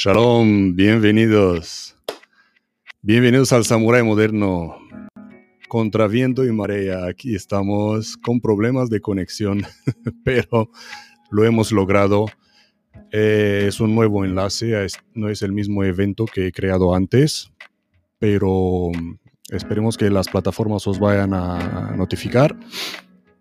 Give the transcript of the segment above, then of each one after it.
Shalom, bienvenidos. Bienvenidos al Samurai Moderno. Contra viento y marea, aquí estamos con problemas de conexión, pero lo hemos logrado. Eh, es un nuevo enlace, no es el mismo evento que he creado antes, pero esperemos que las plataformas os vayan a notificar.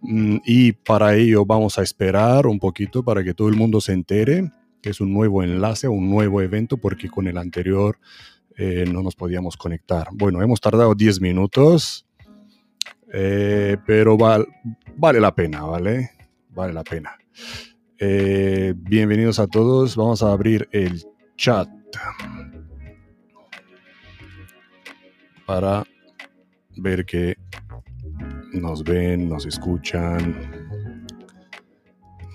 Mm, y para ello vamos a esperar un poquito para que todo el mundo se entere es un nuevo enlace, un nuevo evento, porque con el anterior eh, no nos podíamos conectar. Bueno, hemos tardado 10 minutos, eh, pero vale la pena, ¿vale? Vale la pena. Eh, bienvenidos a todos, vamos a abrir el chat para ver que nos ven, nos escuchan.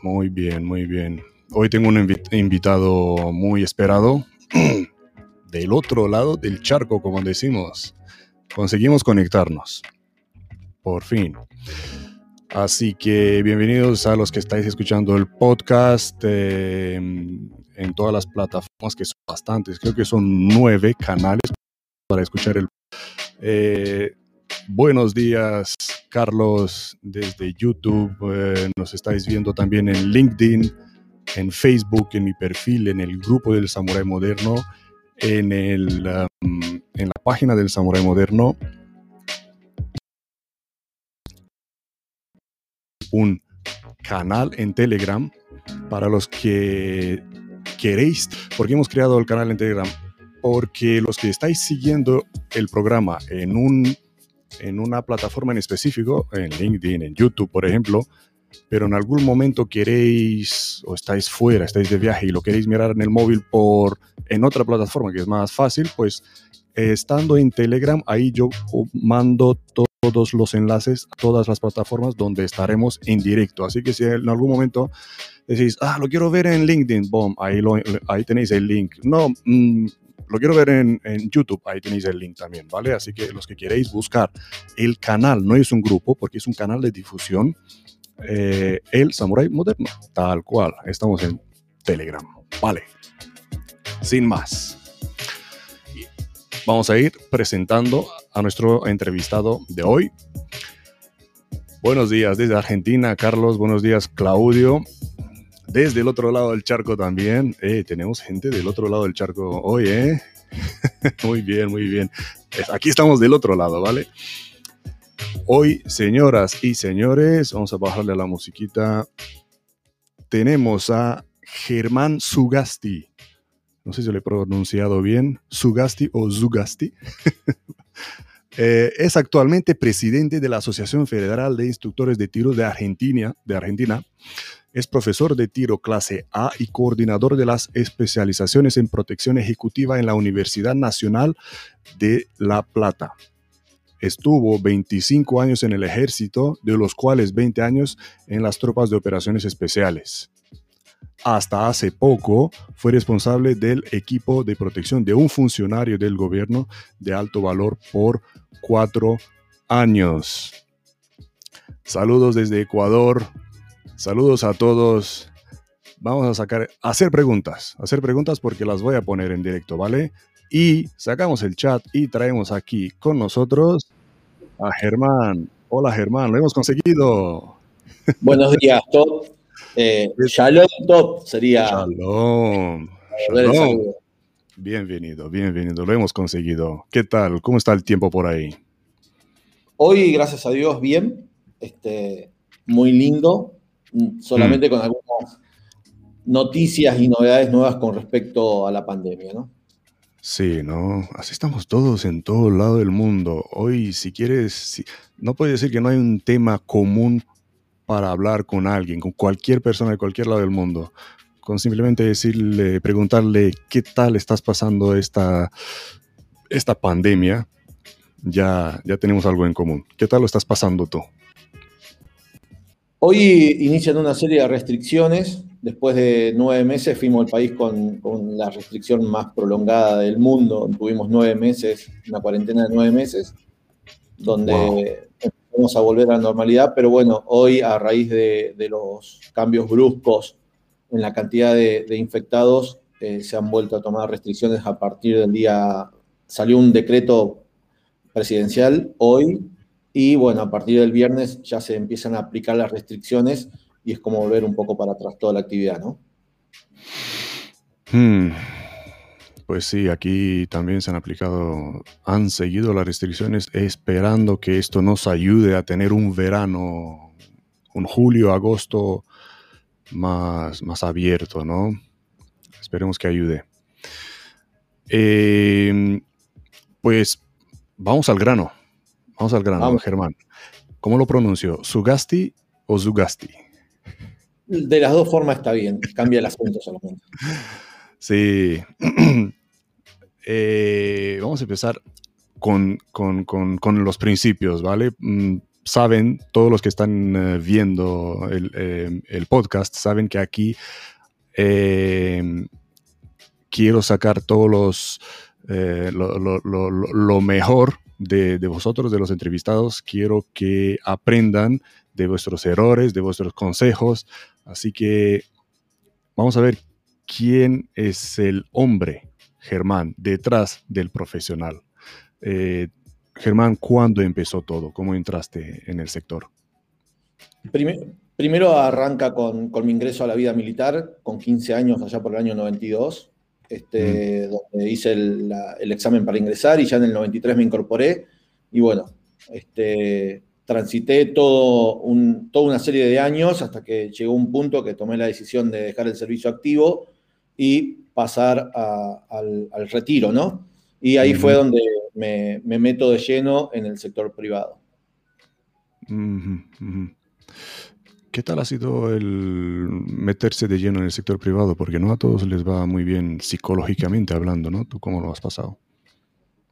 Muy bien, muy bien. Hoy tengo un invitado muy esperado del otro lado del charco, como decimos. Conseguimos conectarnos. Por fin. Así que bienvenidos a los que estáis escuchando el podcast eh, en todas las plataformas, que son bastantes. Creo que son nueve canales para escuchar el... Eh, buenos días, Carlos, desde YouTube. Eh, nos estáis viendo también en LinkedIn en Facebook, en mi perfil, en el grupo del Samurai Moderno, en, el, um, en la página del Samurai Moderno. Un canal en Telegram para los que queréis, porque hemos creado el canal en Telegram, porque los que estáis siguiendo el programa en, un, en una plataforma en específico, en LinkedIn, en YouTube, por ejemplo, pero en algún momento queréis o estáis fuera, estáis de viaje y lo queréis mirar en el móvil por en otra plataforma que es más fácil, pues estando en Telegram, ahí yo mando todos los enlaces a todas las plataformas donde estaremos en directo. Así que si en algún momento decís, ah, lo quiero ver en LinkedIn, boom, ahí, lo, ahí tenéis el link. No, mm, lo quiero ver en, en, YouTube, ahí tenéis el link también, ¿vale? Así que los que queréis buscar el canal, no es un grupo, porque es un canal de difusión eh, el Samurai Moderno, tal cual. Estamos en Telegram. Vale. Sin más. Vamos a ir presentando a nuestro entrevistado de hoy. Buenos días desde Argentina, Carlos. Buenos días, Claudio. Desde el otro lado del charco también. Eh, tenemos gente del otro lado del charco hoy, ¿eh? muy bien, muy bien. Aquí estamos del otro lado, ¿vale? Hoy, señoras y señores, vamos a bajarle la musiquita. Tenemos a Germán Sugasti. No sé si lo he pronunciado bien. Sugasti o Zugasti. Eh, es actualmente presidente de la Asociación Federal de Instructores de Tiro de Argentina, de Argentina. Es profesor de tiro clase A y coordinador de las especializaciones en protección ejecutiva en la Universidad Nacional de La Plata. Estuvo 25 años en el ejército, de los cuales 20 años en las tropas de operaciones especiales. Hasta hace poco fue responsable del equipo de protección de un funcionario del gobierno de alto valor por cuatro años. Saludos desde Ecuador. Saludos a todos. Vamos a sacar, hacer preguntas, hacer preguntas porque las voy a poner en directo, ¿vale? y sacamos el chat y traemos aquí con nosotros a Germán. Hola Germán, lo hemos conseguido. Buenos días, Top. Eh, shalom, Top sería. Shalom. Shalom. Bienvenido, bienvenido, lo hemos conseguido. ¿Qué tal? ¿Cómo está el tiempo por ahí? Hoy, gracias a Dios, bien. Este, muy lindo, solamente mm. con algunas noticias y novedades nuevas con respecto a la pandemia, ¿no? Sí, ¿no? Así estamos todos en todo lado del mundo. Hoy, si quieres, no puedes decir que no hay un tema común para hablar con alguien, con cualquier persona de cualquier lado del mundo. Con simplemente decirle, preguntarle qué tal estás pasando esta, esta pandemia, ya, ya tenemos algo en común. ¿Qué tal lo estás pasando tú? Hoy inician una serie de restricciones Después de nueve meses fuimos el país con, la restricción más prolongada del mundo. Tuvimos nueve meses, una cuarentena de nueve meses, donde empezamos a volver a la normalidad. Pero bueno, hoy a raíz de, los cambios bruscos en la cantidad de, infectados, eh, se han vuelto a tomar restricciones a partir del día, salió un decreto presidencial hoy y bueno, a partir del viernes ya se empiezan a aplicar las restricciones y es como volver un poco para atrás toda la actividad, ¿no? Hmm. Pues sí, aquí también se han aplicado, han seguido las restricciones esperando que esto nos ayude a tener un verano, un julio, agosto más, más abierto, ¿no? Esperemos que ayude. Em, pues vamos al grano. Vamos al grano, Germán. ¿Cómo lo pronuncio? ¿Sugasti o Zugasti? De las dos formas está bien, cambia el acento solamente. Sí. Eh, vamos a empezar con, los principios, ¿vale? Mm, saben, todos los que están eh, viendo el, el, podcast, saben que aquí quiero sacar todos los, eh, lo, mejor de, vosotros, de los entrevistados. Quiero que aprendan de vuestros errores, de vuestros consejos. Así que vamos a ver quién es el hombre, Germán, detrás del profesional. Eh, Germán, ¿cuándo empezó todo? ¿Cómo entraste en el sector? Primero, Primero arranca con, mi ingreso a la vida militar, con 15 años, allá por el año 92, este, donde hice el, examen para ingresar y ya en el 93 me incorporé. Y bueno, este, transité todo un, toda una serie de años hasta que llegó un punto que tomé la decisión de dejar el servicio activo y pasar al, retiro, ¿no? Y ahí fue donde me, meto de lleno en el sector privado. ¿Qué tal ha sido el meterse de lleno en el sector privado? Porque no a todos les va muy bien psicológicamente hablando, ¿no? ¿Tú cómo lo has pasado?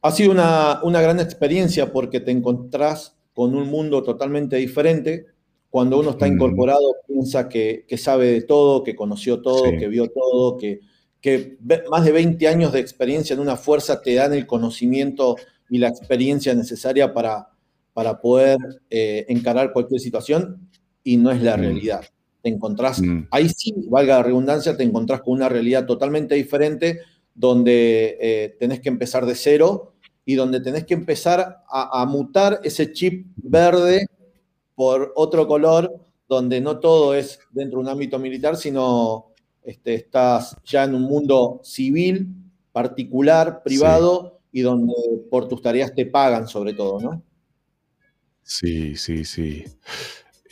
Ha sido una, gran experiencia porque te encontrás con un mundo totalmente diferente. Cuando uno está incorporado, piensa que, sabe de todo, que conoció todo, que vio todo, que, que más de 20 años de experiencia en una fuerza te dan el conocimiento y la experiencia necesaria para, para poder eh, encarar cualquier situación y no es la mm. realidad. Te encontrás, mm. ahí sí, valga la redundancia, te encontrás con una realidad totalmente diferente donde eh, tenés que empezar de cero y donde tenés que empezar a, mutar ese chip verde por otro color, donde no todo es dentro de un ámbito militar, sino este, estás ya en un mundo civil, particular, privado, y donde por tus tareas te pagan sobre todo, ¿no? Sí, sí, sí.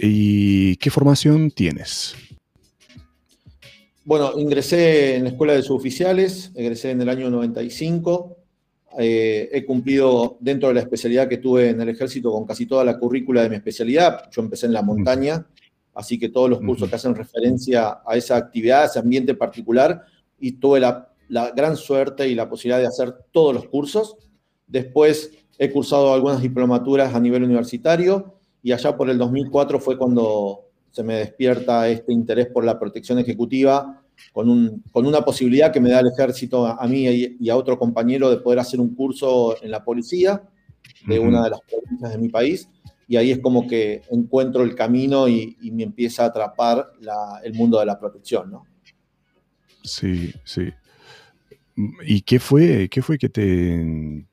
¿Y qué formación tienes? Bueno, ingresé en la Escuela de Suboficiales, egresé en el año 95. Eh, he cumplido dentro de la especialidad que tuve en el ejército con casi toda la currícula de mi especialidad. Yo empecé en la montaña, así que todos los cursos que hacen referencia a esa actividad, a ese ambiente particular, y tuve la, la gran suerte y la posibilidad de hacer todos los cursos. Después he cursado algunas diplomaturas a nivel universitario y allá por el 2004 fue cuando se me despierta este interés por la protección ejecutiva, con, un, con una posibilidad que me da el ejército a, mí y, a otro compañero de poder hacer un curso en la policía de una de las provincias de mi país, y ahí es como que encuentro el camino y, me empieza a atrapar el mundo de la protección, ¿no? Sí, sí. ¿Y qué fue, qué fue que te,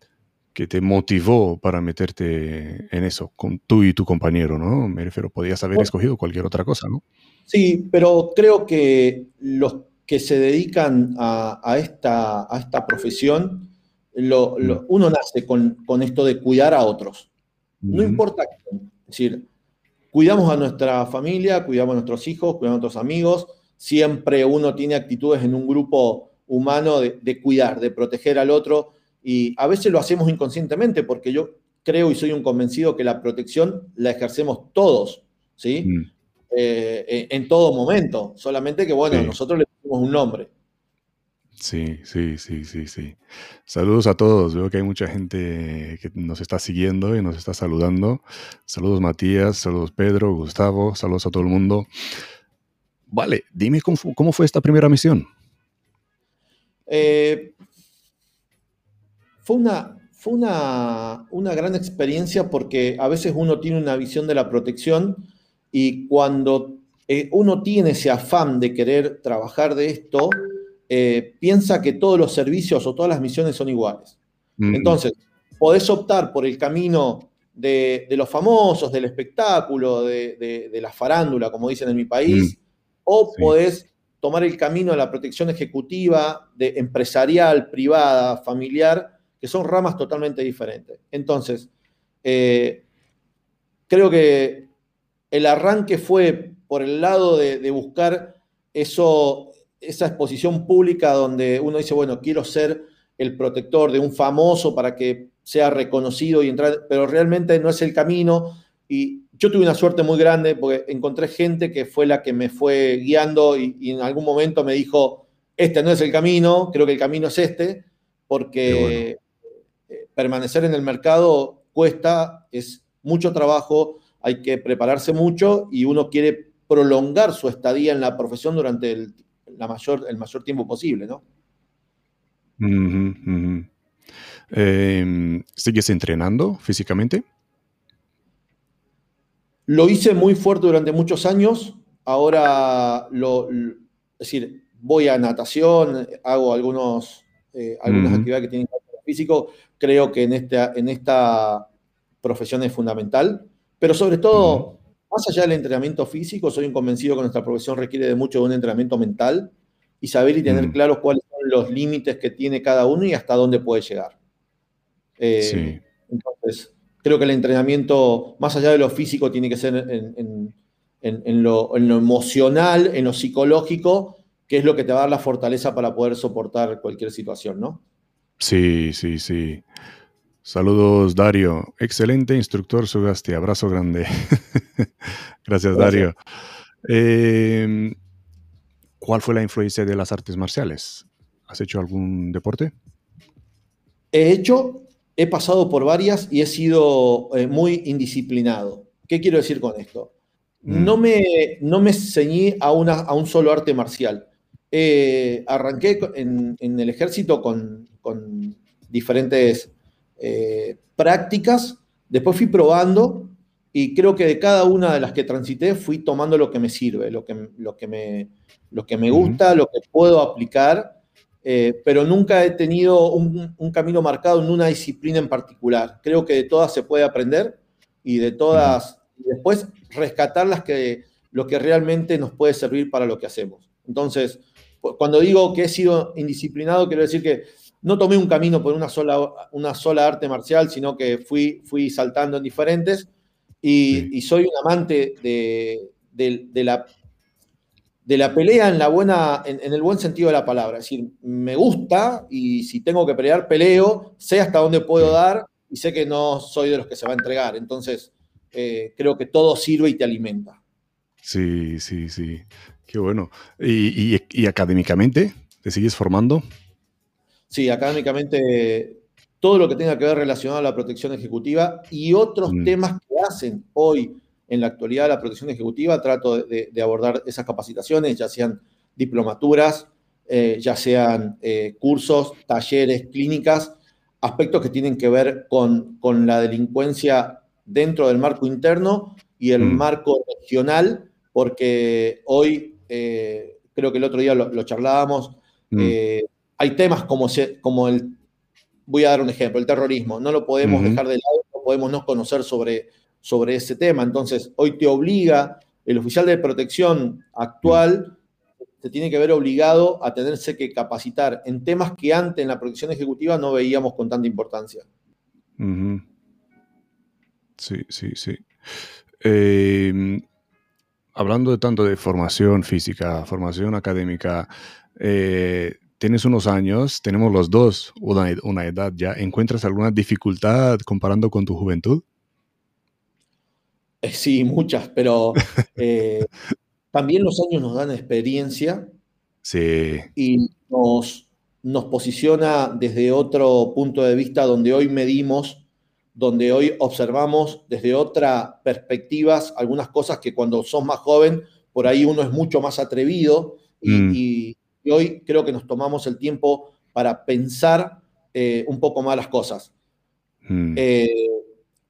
que te motivó para meterte en eso, con tú y tu compañero, ¿no? Me refiero, podías haber escogido cualquier otra cosa, ¿no? Sí, pero creo que los que se dedican a, esta, a esta profesión, lo, mm. uno nace con, esto de cuidar a otros. No importa Es decir, cuidamos a nuestra familia, cuidamos a nuestros hijos, cuidamos a nuestros amigos. Siempre uno tiene actitudes en un grupo humano de cuidar, de proteger al otro y a veces lo hacemos inconscientemente porque yo creo y soy un convencido que la protección la ejercemos todos, ¿sí? Mm. Eh, en todo momento, solamente que, bueno, nosotros le ponemos un nombre. Sí, sí, sí, sí, sí. Saludos a todos. Veo que hay mucha gente que nos está siguiendo y nos está saludando. Saludos Matías, saludos Pedro, Gustavo, saludos a todo el mundo. Vale, dime cómo, fue esta primera misión. Eh, fue una, fue una, gran experiencia porque a veces uno tiene una visión de la protección y cuando eh, uno tiene ese afán de querer trabajar de esto, eh, piensa que todos los servicios o todas las misiones son iguales. Entonces, podés optar por el camino de, los famosos, del espectáculo, de, la farándula, como dicen en mi país, o podés tomar el camino de la protección ejecutiva, de empresarial, privada, familiar, que son ramas totalmente diferentes. Entonces, eh, creo que el arranque fue por el lado de, buscar esa exposición pública donde uno dice, bueno, quiero ser el protector de un famoso para que sea reconocido y entrar, pero realmente no es el camino. Y yo tuve una suerte muy grande porque encontré gente que fue la que me fue guiando y, en algún momento me dijo, este no es el camino, creo que el camino es este, porque permanecer en el mercado cuesta, es mucho trabajo, hay que prepararse mucho y uno quiere prolongar su estadía en la profesión durante el, la mayor, el mayor tiempo posible, ¿no? Em, ¿Sigues entrenando físicamente? Lo hice muy fuerte durante muchos años. Ahora, lo, es decir, voy a natación, hago algunos, eh, algunas actividades que tienen que ver con físico. Creo que en esta, en esta profesión es fundamental. Pero sobre todo, más allá del entrenamiento físico, soy un convencido que nuestra profesión requiere de mucho de un entrenamiento mental y saber y tener claros cuáles son los límites que tiene cada uno y hasta dónde puede llegar. Eh, entonces, creo que el entrenamiento, más allá de lo físico, tiene que ser en, lo, emocional, en lo psicológico, que es lo que te va a dar la fortaleza para poder soportar cualquier situación, ¿no? Sí, sí, sí. Saludos, Dario. Excelente instructor, Sugasti. Abrazo grande. Gracias, Dario. Em, ¿Cuál fue la influencia de las artes marciales? ¿Has hecho algún deporte? He hecho, he pasado por varias y he sido eh, muy indisciplinado. ¿Qué quiero decir con esto? Mm. No, me, no me ceñí a, una, a un solo arte marcial. arranqué en, el ejército con, con diferentes eh, prácticas, después fui probando y creo que de cada una de las que transité fui tomando lo que me sirve, lo que, lo que, me, lo que me gusta, lo que puedo aplicar, eh, pero nunca he tenido un, camino marcado en una disciplina en particular. Creo que de todas se puede aprender y de todas, después rescatar las que, lo que realmente nos puede servir para lo que hacemos. Entonces, cuando digo que he sido indisciplinado, quiero decir que no tomé un camino por una sola, una sola arte marcial, sino que fui, fui saltando en diferentes y, soy un amante de, la, de la pelea en, la buena, en, el buen sentido de la palabra. Es decir, me gusta y si tengo que pelear, peleo, sé hasta dónde puedo dar y sé que no soy de los que se va a entregar. Entonces, eh, creo que todo sirve y te alimenta. Sí, sí, sí. Qué bueno. ¿Y, y académicamente te sigues formando? Sí, académicamente todo lo que tenga que ver relacionado a la protección ejecutiva y otros mm. temas que hacen hoy en la actualidad la protección ejecutiva, trato de, abordar esas capacitaciones, ya sean diplomaturas, eh, ya sean eh, cursos, talleres, clínicas, aspectos que tienen que ver con, con la delincuencia dentro del marco interno y el mm. marco regional, porque hoy, eh, creo que el otro día lo, charlábamos, mm hay temas como, como el, voy a dar un ejemplo, el terrorismo, no lo podemos dejar de lado, no podemos no conocer sobre, sobre ese tema. Entonces, hoy te obliga, el oficial de protección actual se tiene que ver obligado a tenerse que capacitar en temas que antes en la protección ejecutiva no veíamos con tanta importancia. Sí, sí, sí. Em, hablando de tanto de formación física, formación académica, eh, tienes unos años, tenemos los dos una, edad ya. ¿Encuentras alguna dificultad comparando con tu juventud? Eh, sí, muchas, pero eh, también los años nos dan experiencia. Sí. Y nos, nos posiciona desde otro punto de vista donde hoy medimos, donde hoy observamos desde otras perspectivas algunas cosas que cuando sos más joven, por ahí uno es mucho más atrevido y mm. Y hoy creo que nos tomamos el tiempo para pensar eh, un poco más las cosas. Hmm. Eh,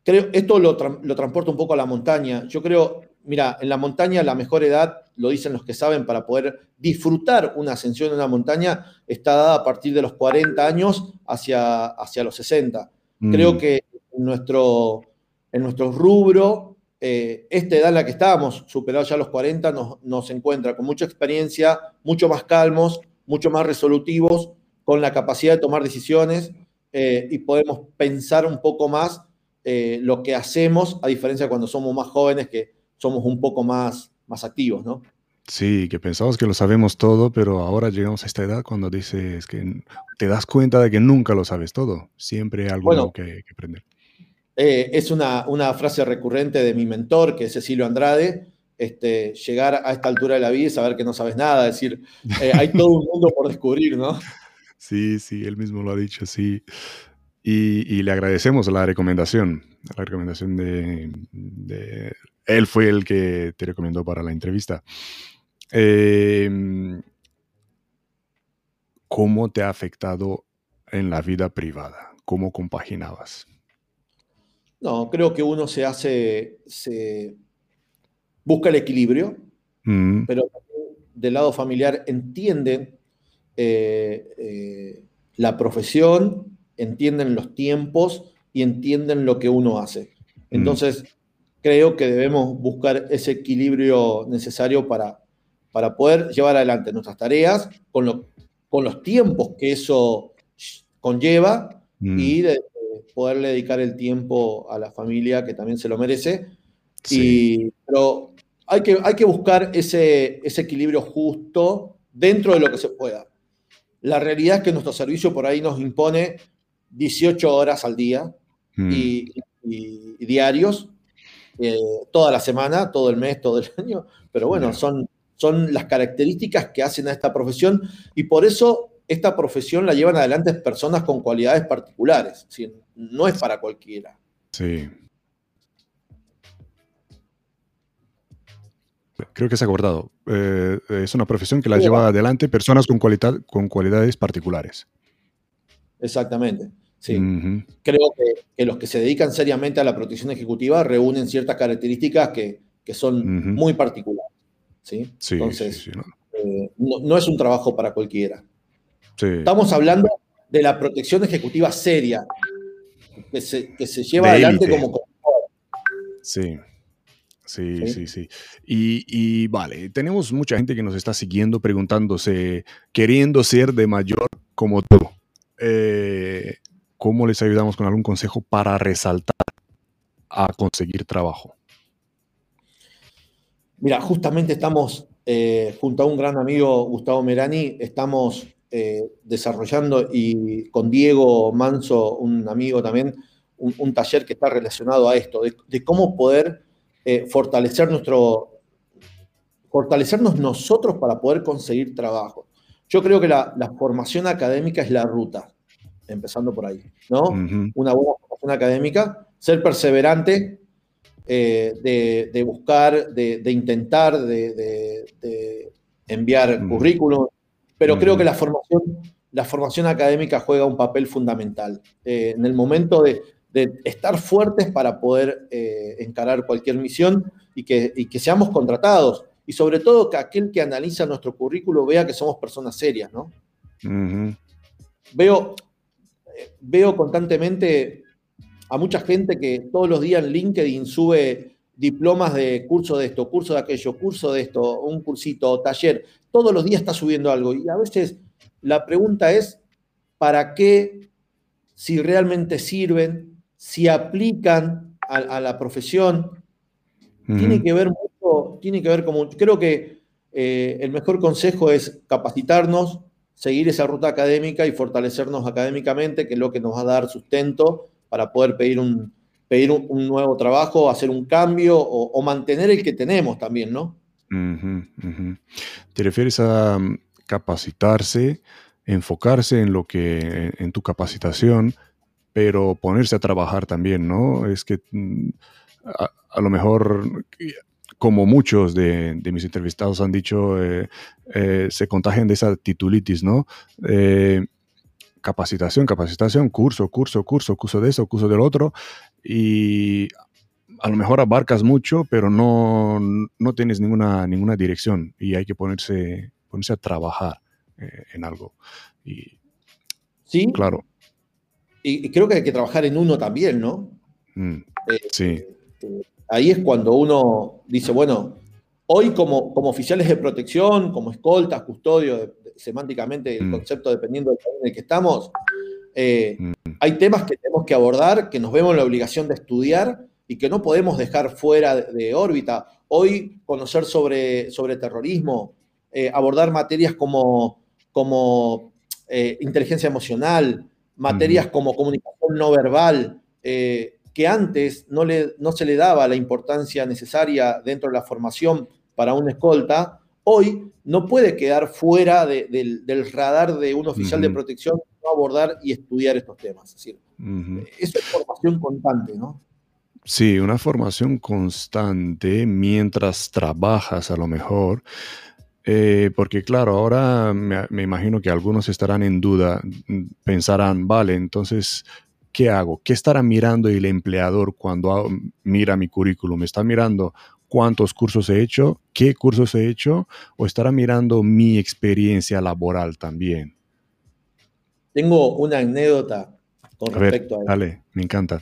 creo, esto lo, transporta un poco a la montaña. Yo creo, mira, en la montaña la mejor edad, lo dicen los que saben, para poder disfrutar una ascensión en una montaña está dada a partir de los 40 años hacia, hacia los 60. Mm. Creo que en nuestro, en nuestro rubro, eh, esta edad en la que estábamos, superados ya los 40, nos, nos encuentra con mucha experiencia, mucho más calmos, mucho más resolutivos, con la capacidad de tomar decisiones eh, y podemos pensar un poco más eh, lo que hacemos, a diferencia de cuando somos más jóvenes, que somos un poco más, más activos, ¿no? Sí, que pensamos que lo sabemos todo, pero ahora llegamos a esta edad cuando dices que te das cuenta de que nunca lo sabes todo. Siempre hay algo que, aprender. Eh, es una, una, frase recurrente de mi mentor, que es Cecilio Andrade. Este, llegar a esta altura de la vida y saber que no sabes nada, es decir, hay todo un mundo por descubrir, ¿no? Sí, sí, él mismo lo ha dicho, sí. Y, le agradecemos la recomendación, la recomendación de, Él fue el que te recomendó para la entrevista. Em, ¿Cómo te ha afectado en la vida privada? ¿Cómo compaginabas? No, creo que uno se hace, se busca el equilibrio, mm. pero del lado familiar entiende eh, eh, la profesión entienden los tiempos y entienden lo que uno hace. Mm. Entonces, creo que debemos buscar ese equilibrio necesario para, para poder llevar adelante nuestras tareas con, con los tiempos que eso conlleva mm. y de, poderle dedicar el tiempo a la familia que también se lo merece. Y, pero hay que, hay que buscar ese, ese equilibrio justo dentro de lo que se pueda. La realidad es que nuestro servicio por ahí nos impone 18 horas al día mm. y, diarios, eh, toda la semana, todo el mes, todo el año. Pero bueno, son, son las características que hacen a esta profesión y por eso esta profesión la llevan adelante personas con cualidades particulares. No es para cualquiera. Sí. Creo que se ha acordado. Eh, es una profesión que la lleva adelante personas con, con cualidades particulares. Exactamente. Sí. Creo que, los que se dedican seriamente a la protección ejecutiva reúnen ciertas características que, son muy particulares. ¿sí? Entonces, eh, no. es un trabajo para cualquiera. Estamos hablando de la protección ejecutiva seria, que se, lleva adelante como... Sí. Sí, sí, sí. Y, y, vale, tenemos mucha gente que nos está siguiendo preguntándose, queriendo ser de mayor como tú. Eh, ¿cómo les ayudamos con algún consejo para resaltar a conseguir trabajo? Mira, justamente estamos, eh, junto a un gran amigo, Gustavo Merani, estamos eh, desarrollando y con Diego Manso, un amigo también, un, taller que está relacionado a esto, de, cómo poder fortalecer nuestro, fortalecernos nosotros para poder conseguir trabajo. Yo creo que la, formación académica es la ruta, empezando por ahí, ¿no? Una buena formación académica, ser perseverante, eh, de, buscar, de, intentar, de, enviar currículum, pero creo que la formación, la formación académica juega un papel fundamental. Eh, en el momento de, estar fuertes para poder eh, encarar cualquier misión y que, y que seamos contratados y sobre todo que aquel que analiza nuestro currículo vea que somos personas serias, ¿no? Veo, veo constantemente a mucha gente que todos los días en LinkedIn sube diplomas de curso de esto, curso de aquello, curso de esto, un cursito, taller, todos los días está subiendo algo. Y a veces la pregunta es, ¿para qué? Si realmente sirven, si aplican a, la profesión. Tiene que ver tiene que ver como, creo que eh, el mejor consejo es capacitarnos, seguir esa ruta académica y fortalecernos académicamente, que es lo que nos va a dar sustento para poder pedir un, pedir un, nuevo trabajo, hacer un cambio o, mantener el que tenemos también, ¿no? ¿Te refieres a mm, capacitarse, enfocarse en lo que, en tu capacitación, pero ponerse a trabajar también, ¿no? Es que mm, a lo mejor como muchos de, mis entrevistados han dicho, eh, eh, se contagian de esa titulitis, ¿no? Eh, capacitación, capacitación, curso, curso, curso, curso de eso, curso del otro. Y a lo mejor abarcas mucho, pero no, no tienes ninguna, ninguna dirección y hay que ponerse, ponerse a trabajar eh, en algo. Y, sí. Claro. Y, creo que hay que trabajar en uno también, ¿no? Mm, eh, sí. Eh, ahí es cuando uno dice, bueno, hoy como, como oficiales de protección, como escoltas, custodio, semánticamente el mm. concepto dependiendo del país en el que estamos, mm. hay temas que tenemos que abordar, que nos vemos en la obligación de estudiar y que no podemos dejar fuera de, órbita. Hoy conocer sobre, sobre terrorismo, eh, abordar materias como, como eh, inteligencia emocional, materias como comunicación no verbal, eh, que antes no, le, no se le daba la importancia necesaria dentro de la formación para un escolta, hoy no puede quedar fuera del, radar de un oficial de protección no abordar y estudiar estos temas. Es decir, eso es formación constante, ¿no? Sí, una formación constante mientras trabajas a lo mejor. Eh, porque claro, ahora me, imagino que algunos estarán en duda, pensarán, vale, entonces, ¿qué hago? ¿Qué estará mirando el empleador cuando mira mi currículum? ¿Está mirando cuántos cursos he hecho? ¿Qué cursos he hecho? ¿O estará mirando mi experiencia laboral también? Tengo una anécdota con respecto a eso. Dale, me encanta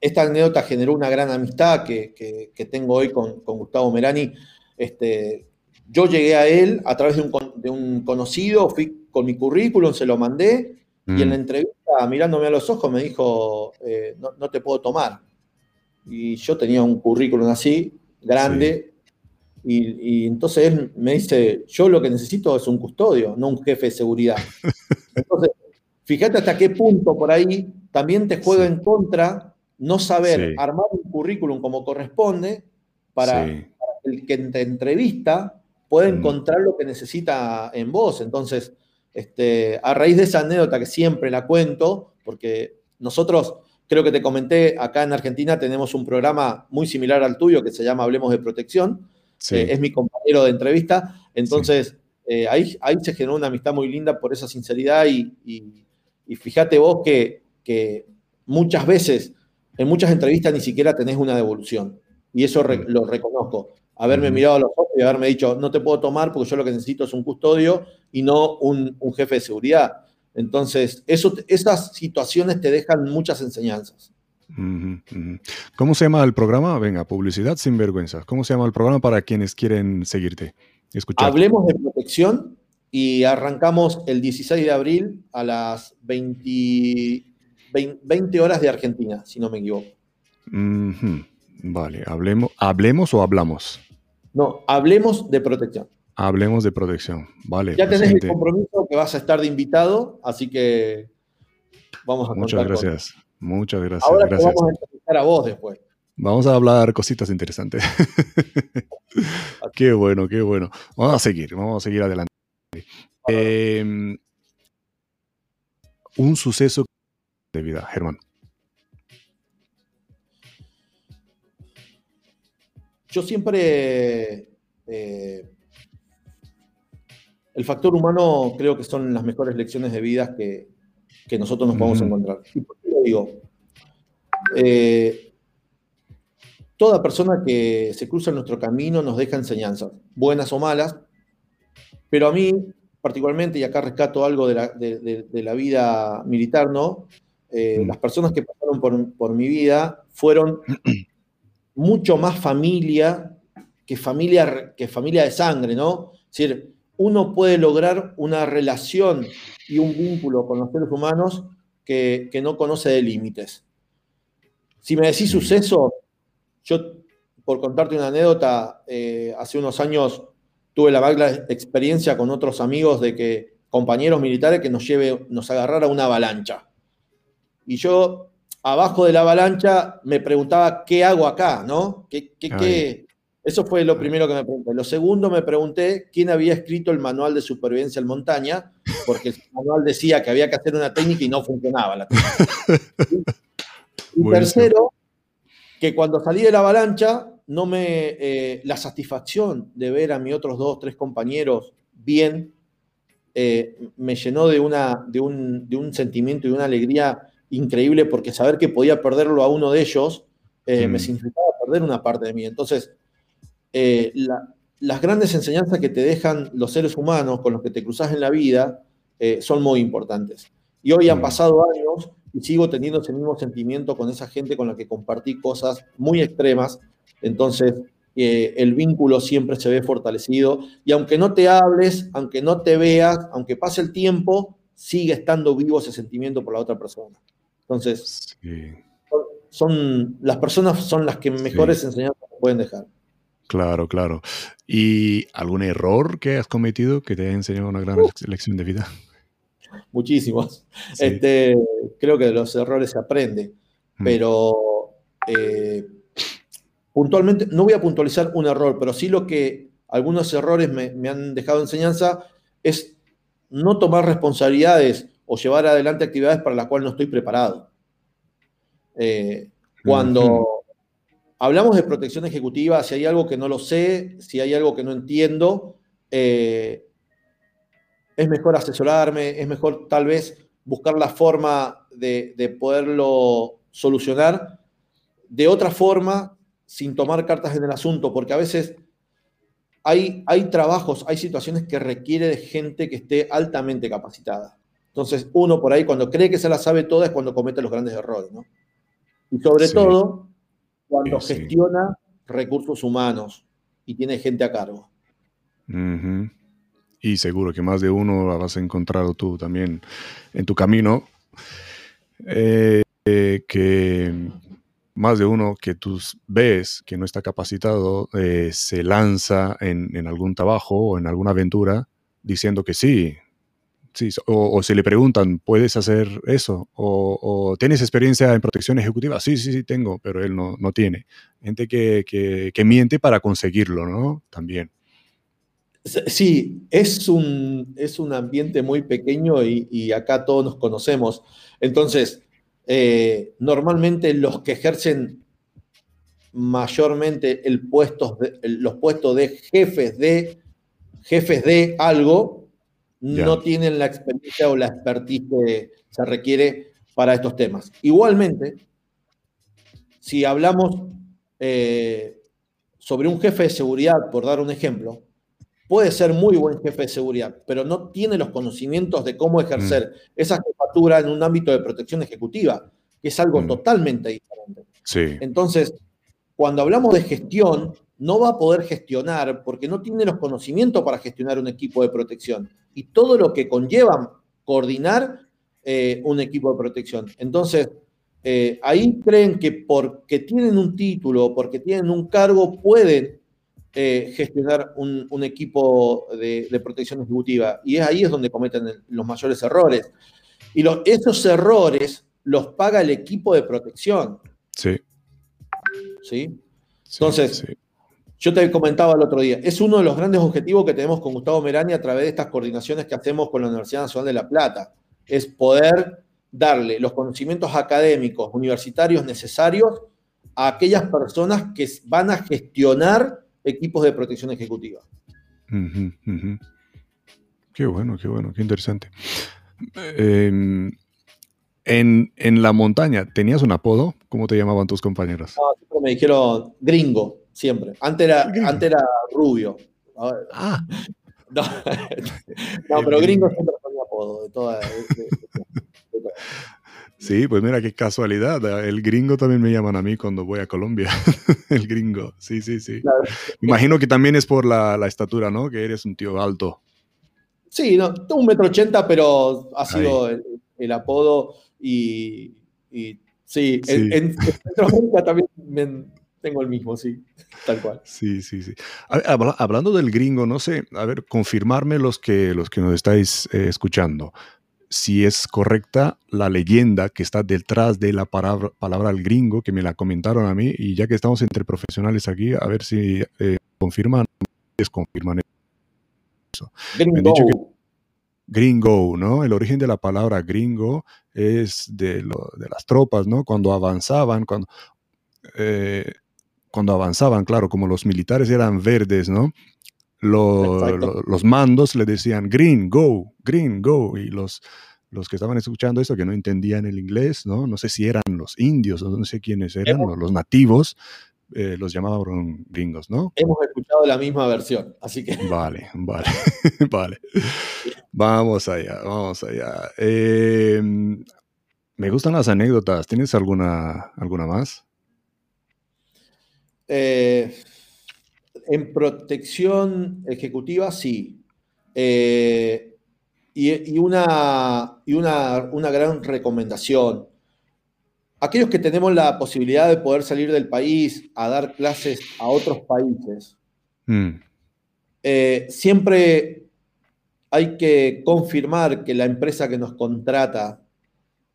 esta anécdota generó una gran amistad que, tengo hoy con, Gustavo Merani. Este, yo llegué a él a través de un, conocido, fui con mi currículum, se lo mandé, y en la mm. entrevista, mirándome a los ojos, me dijo, eh, no, te puedo tomar. Y yo tenía un currículum así, grande, y, entonces él me dice, yo lo que necesito es un custodio, no un jefe de seguridad. Entonces, fíjate hasta qué punto por ahí también te juega en contra no saber armar un currículum como corresponde para, el que te entrevista pueda mm. encontrar lo que necesita en vos. Entonces, este, a raíz de esa anécdota que siempre la cuento, porque nosotros, creo que te comenté, acá en Argentina tenemos un programa muy similar al tuyo que se llama Hablemos de Protección. Eh, es mi compañero de entrevista. Entonces, eh, ahí, ahí se generó una amistad muy linda por esa sinceridad y, fíjate vos que, que muchas veces en muchas entrevistas ni siquiera tenés una devolución. Y eso lo reconozco. Haberme mirado a los ojos y haberme dicho, no te puedo tomar porque yo lo que necesito es un custodio y no un, jefe de seguridad. Entonces, eso, esas situaciones te dejan muchas enseñanzas. ¿Cómo se llama el programa? Venga, publicidad sin vergüenza. ¿Cómo se llama el programa para quienes quieren seguirte? Hablemos de protección y arrancamos el 16 de abril a las 20, 20 horas de Argentina, si no me equivoco. Vale, hablemos, ¿hablemos o hablamos? No, hablemos de protección. Hablemos de protección, vale. Ya tenés el compromiso que vas a estar de invitado, así que vamos a Muchas gracias, muchas gracias. Ahora gracias. vamos a entrevistar a vos después. Vamos a hablar cositas interesantes. qué bueno, qué bueno. Vamos a seguir, vamos a seguir adelante. Em, un suceso de vida, Germán? Yo siempre... Eh, el factor humano creo que son las mejores lecciones de vida que, nosotros nos podemos encontrar. ¿Y por qué lo digo? Eh, toda persona que se cruza en nuestro camino nos deja enseñanzas, buenas o malas, pero a mí particularmente, y acá rescato algo de la, de la vida militar, ¿no? Eh, las personas que pasaron por, mi vida fueron mucho más familia que familia, que familia de sangre, ¿no? Es decir, uno puede lograr una relación y un vínculo con los seres humanos que, no conoce de límites. Si me decís suceso, yo, por contarte una anécdota, eh, hace unos años tuve la mala experiencia con otros amigos de que compañeros militares que nos lleve, nos agarrara una avalancha. Y yo, abajo de la avalancha, me preguntaba, ¿qué hago acá? ¿No? ¿Qué, qué, Eso fue lo primero que me pregunté. Lo segundo, me pregunté quién había escrito el manual de supervivencia en montaña, porque el manual decía que había que hacer una técnica y no funcionaba la técnica. Y tercero, que cuando salí de la avalancha, no me, eh, la satisfacción de ver a mis otros dos, tres compañeros bien, eh, me llenó de, una, de, un, de un sentimiento y una alegría increíble porque saber que podía perderlo a uno de ellos eh, me mm. significaba perder una parte de mí. Entonces, eh, las grandes enseñanzas que te dejan los seres humanos con los que te cruzas en la vida eh, son muy importantes. Y hoy han mm. pasado años y sigo teniendo ese mismo sentimiento con esa gente con la que compartí cosas muy extremas. Entonces, el vínculo siempre se ve fortalecido. Y aunque no te hables, aunque no te veas, aunque pase el tiempo, sigue estando vivo ese sentimiento por la otra persona. Entonces, son, las personas son las que mejores enseñanzas pueden dejar. Claro, claro. ¿Y algún error que has cometido que te haya enseñado una gran lección de vida? Muchísimos. Este, creo que de los errores se aprende, mm. pero eh, puntualmente, no voy a puntualizar un error, pero sí lo que algunos errores me, me han dejado enseñanza es no tomar responsabilidades o llevar adelante actividades para las cuales no estoy preparado. Eh, cuando hablamos de protección ejecutiva, si hay algo que no lo sé, si hay algo que no entiendo, eh, es mejor asesorarme, es mejor tal vez buscar la forma de, poderlo solucionar de otra forma sin tomar cartas en el asunto, porque a veces hay, hay, trabajos, hay situaciones que requiere de gente que esté altamente capacitada. Entonces, uno por ahí cuando cree que se la sabe toda es cuando comete los grandes errores, ¿no? Y sobre todo, cuando gestiona recursos humanos y tiene gente a cargo. Y seguro que más de uno vas a encontrar tú también en tu camino. Eh, que más de uno que tú ves que no está capacitado eh, se lanza en, en, algún trabajo o en alguna aventura diciendo que sí, O, se le preguntan, ¿puedes hacer eso? O, ¿tienes experiencia en protección ejecutiva? Sí, sí, sí, tengo, pero él no, no tiene. Gente que, que, miente para conseguirlo, ¿no? También. Sí, es un, es un ambiente muy pequeño y, acá todos nos conocemos. Entonces, eh, normalmente los que ejercen mayormente el los puestos de jefes de jefes de algo no tienen la experiencia o la expertise que se requiere para estos temas. Igualmente, si hablamos eh, sobre un jefe de seguridad, por dar un ejemplo, puede ser muy buen jefe de seguridad, pero no tiene los conocimientos de cómo ejercer mm. esa jefatura en un ámbito de protección ejecutiva, que es algo mm. totalmente diferente. Sí. Entonces, cuando hablamos de gestión, no va a poder gestionar porque no tiene los conocimientos para gestionar un equipo de protección y todo lo que conlleva coordinar eh, un equipo de protección. Entonces, eh, ahí creen que porque tienen un título, porque tienen un cargo, pueden eh, gestionar un, equipo de, protección ejecutiva. Y es ahí es donde cometen los mayores errores. Y esos errores los paga el equipo de protección. Sí. ¿Sí? Entonces, yo te comentaba el otro día, es uno de los grandes objetivos que tenemos con Gustavo Merani a través de estas coordinaciones que hacemos con la Universidad Nacional de La Plata, es poder darle los conocimientos académicos, universitarios necesarios a aquellas personas que van a gestionar equipos de protección ejecutiva. Qué bueno, qué bueno, qué interesante. Em, en, en, la montaña, ¿tenías un apodo? ¿Cómo te llamaban tus compañeros? siempre me dijeron gringo siempre. Antes era, antes era rubio. Ah. No, pero gringo siempre fue mi apodo de toda. Sí, pues mira qué casualidad. El gringo también me llaman a mí cuando voy a Colombia. el gringo, sí, sí, sí. Imagino que también es por la, estatura, ¿no? Que eres un tío alto. Sí, no, un metro ochenta, pero ha sido el, apodo y, sí, En, en, también me, tengo el mismo, sí, tal cual. Sí, sí, sí. hablando del gringo, no sé, a ver, confirmarme los que, los que nos estáis eh, escuchando. Si es correcta la leyenda que está detrás de la palabra, palabra al gringo, que me la comentaron a mí, y ya que estamos entre profesionales aquí, a ver si eh, confirman o desconfirman eso. Gringo. gringo, ¿no? El origen de la palabra gringo es de, de las tropas, ¿no? Cuando avanzaban, cuando... Eh, cuando avanzaban, claro, como los militares eran verdes, ¿no? los mandos le decían green, go, green, go, y los, los que estaban escuchando esto que no entendían el inglés, ¿no? No sé si eran los indios no sé quiénes eran, los nativos, eh, los llamaban gringos, ¿no? Hemos escuchado la misma versión, así que... Vale, vale, vale. Vamos allá, vamos allá. Em, me gustan las anécdotas. ¿Tienes alguna, alguna más? Eh, en protección ejecutiva, sí. Eh, y, una, y una, una, gran recomendación. Aquellos que tenemos la posibilidad de poder salir del país a dar clases a otros países, mm. eh, siempre hay que confirmar que la empresa que nos contrata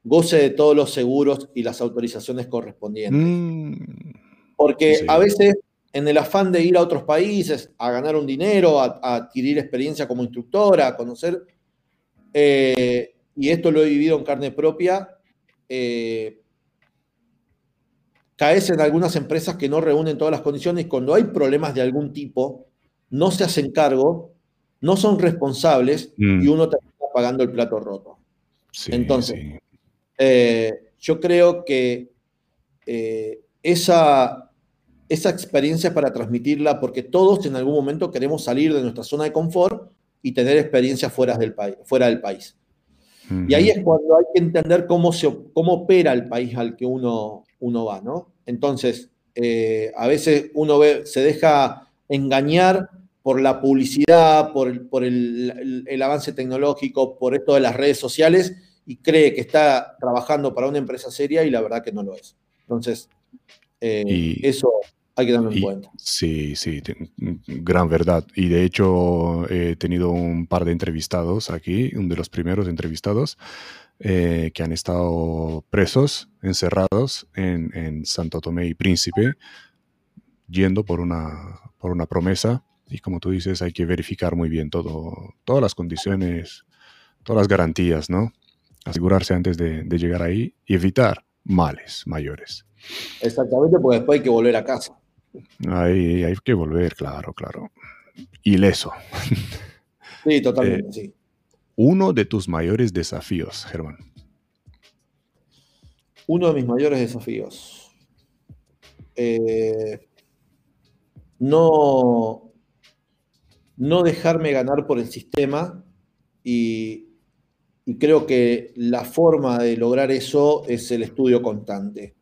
goce de todos los seguros y las autorizaciones correspondientes. Mm. Porque a veces en el afán de ir a otros países a ganar un dinero, a, adquirir experiencia como instructora, a conocer, eh, y esto lo he vivido en carne propia, eh, caes en algunas empresas que no reúnen todas las condiciones cuando hay problemas de algún tipo, no se hacen cargo, no son responsables mm. y uno termina pagando el plato roto. Entonces, eh, yo creo que esa, esa experiencia para transmitirla, porque todos en algún momento queremos salir de nuestra zona de confort y tener experiencias fuera del país. Fuera del país. Y ahí es cuando hay que entender cómo, se, cómo opera el país al que uno, uno va, ¿no? Entonces, eh, a veces uno ve, se deja engañar por la publicidad, por, por el, el, avance tecnológico, por esto de las redes sociales y cree que está trabajando para una empresa seria y la verdad que no lo es. Entonces, eh, eso hay que darlo en cuenta. Sí, sí, gran verdad. Y de hecho he tenido un par de entrevistados aquí, uno de los primeros entrevistados, eh, que han estado presos, encerrados en, Santo Tomé y Príncipe, yendo por una, por una promesa. Y como tú dices, hay que verificar muy bien todo, todas las condiciones, todas las garantías, ¿no? Asegurarse antes de, de llegar ahí y evitar males mayores. Exactamente, porque después hay que volver a casa. Hay, hay que volver, claro, claro. Ileso. Sí, totalmente, eh, sí. Uno de tus mayores desafíos, Germán. Uno de mis mayores desafíos. Eh, no, no dejarme ganar por el sistema y, y creo que la forma de lograr eso es el estudio constante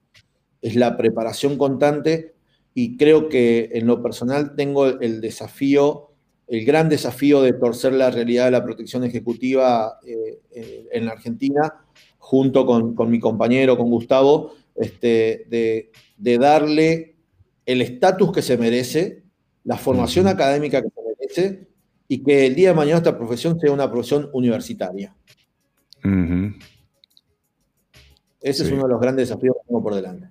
es la preparación constante y creo que en lo personal tengo el desafío, el gran desafío de torcer la realidad de la protección ejecutiva eh, en la Argentina, junto con, mi compañero, con Gustavo, este, de, darle el estatus que se merece, la formación académica que se merece y que el día de mañana esta profesión sea una profesión universitaria. Ese es uno de los grandes desafíos que tengo por delante.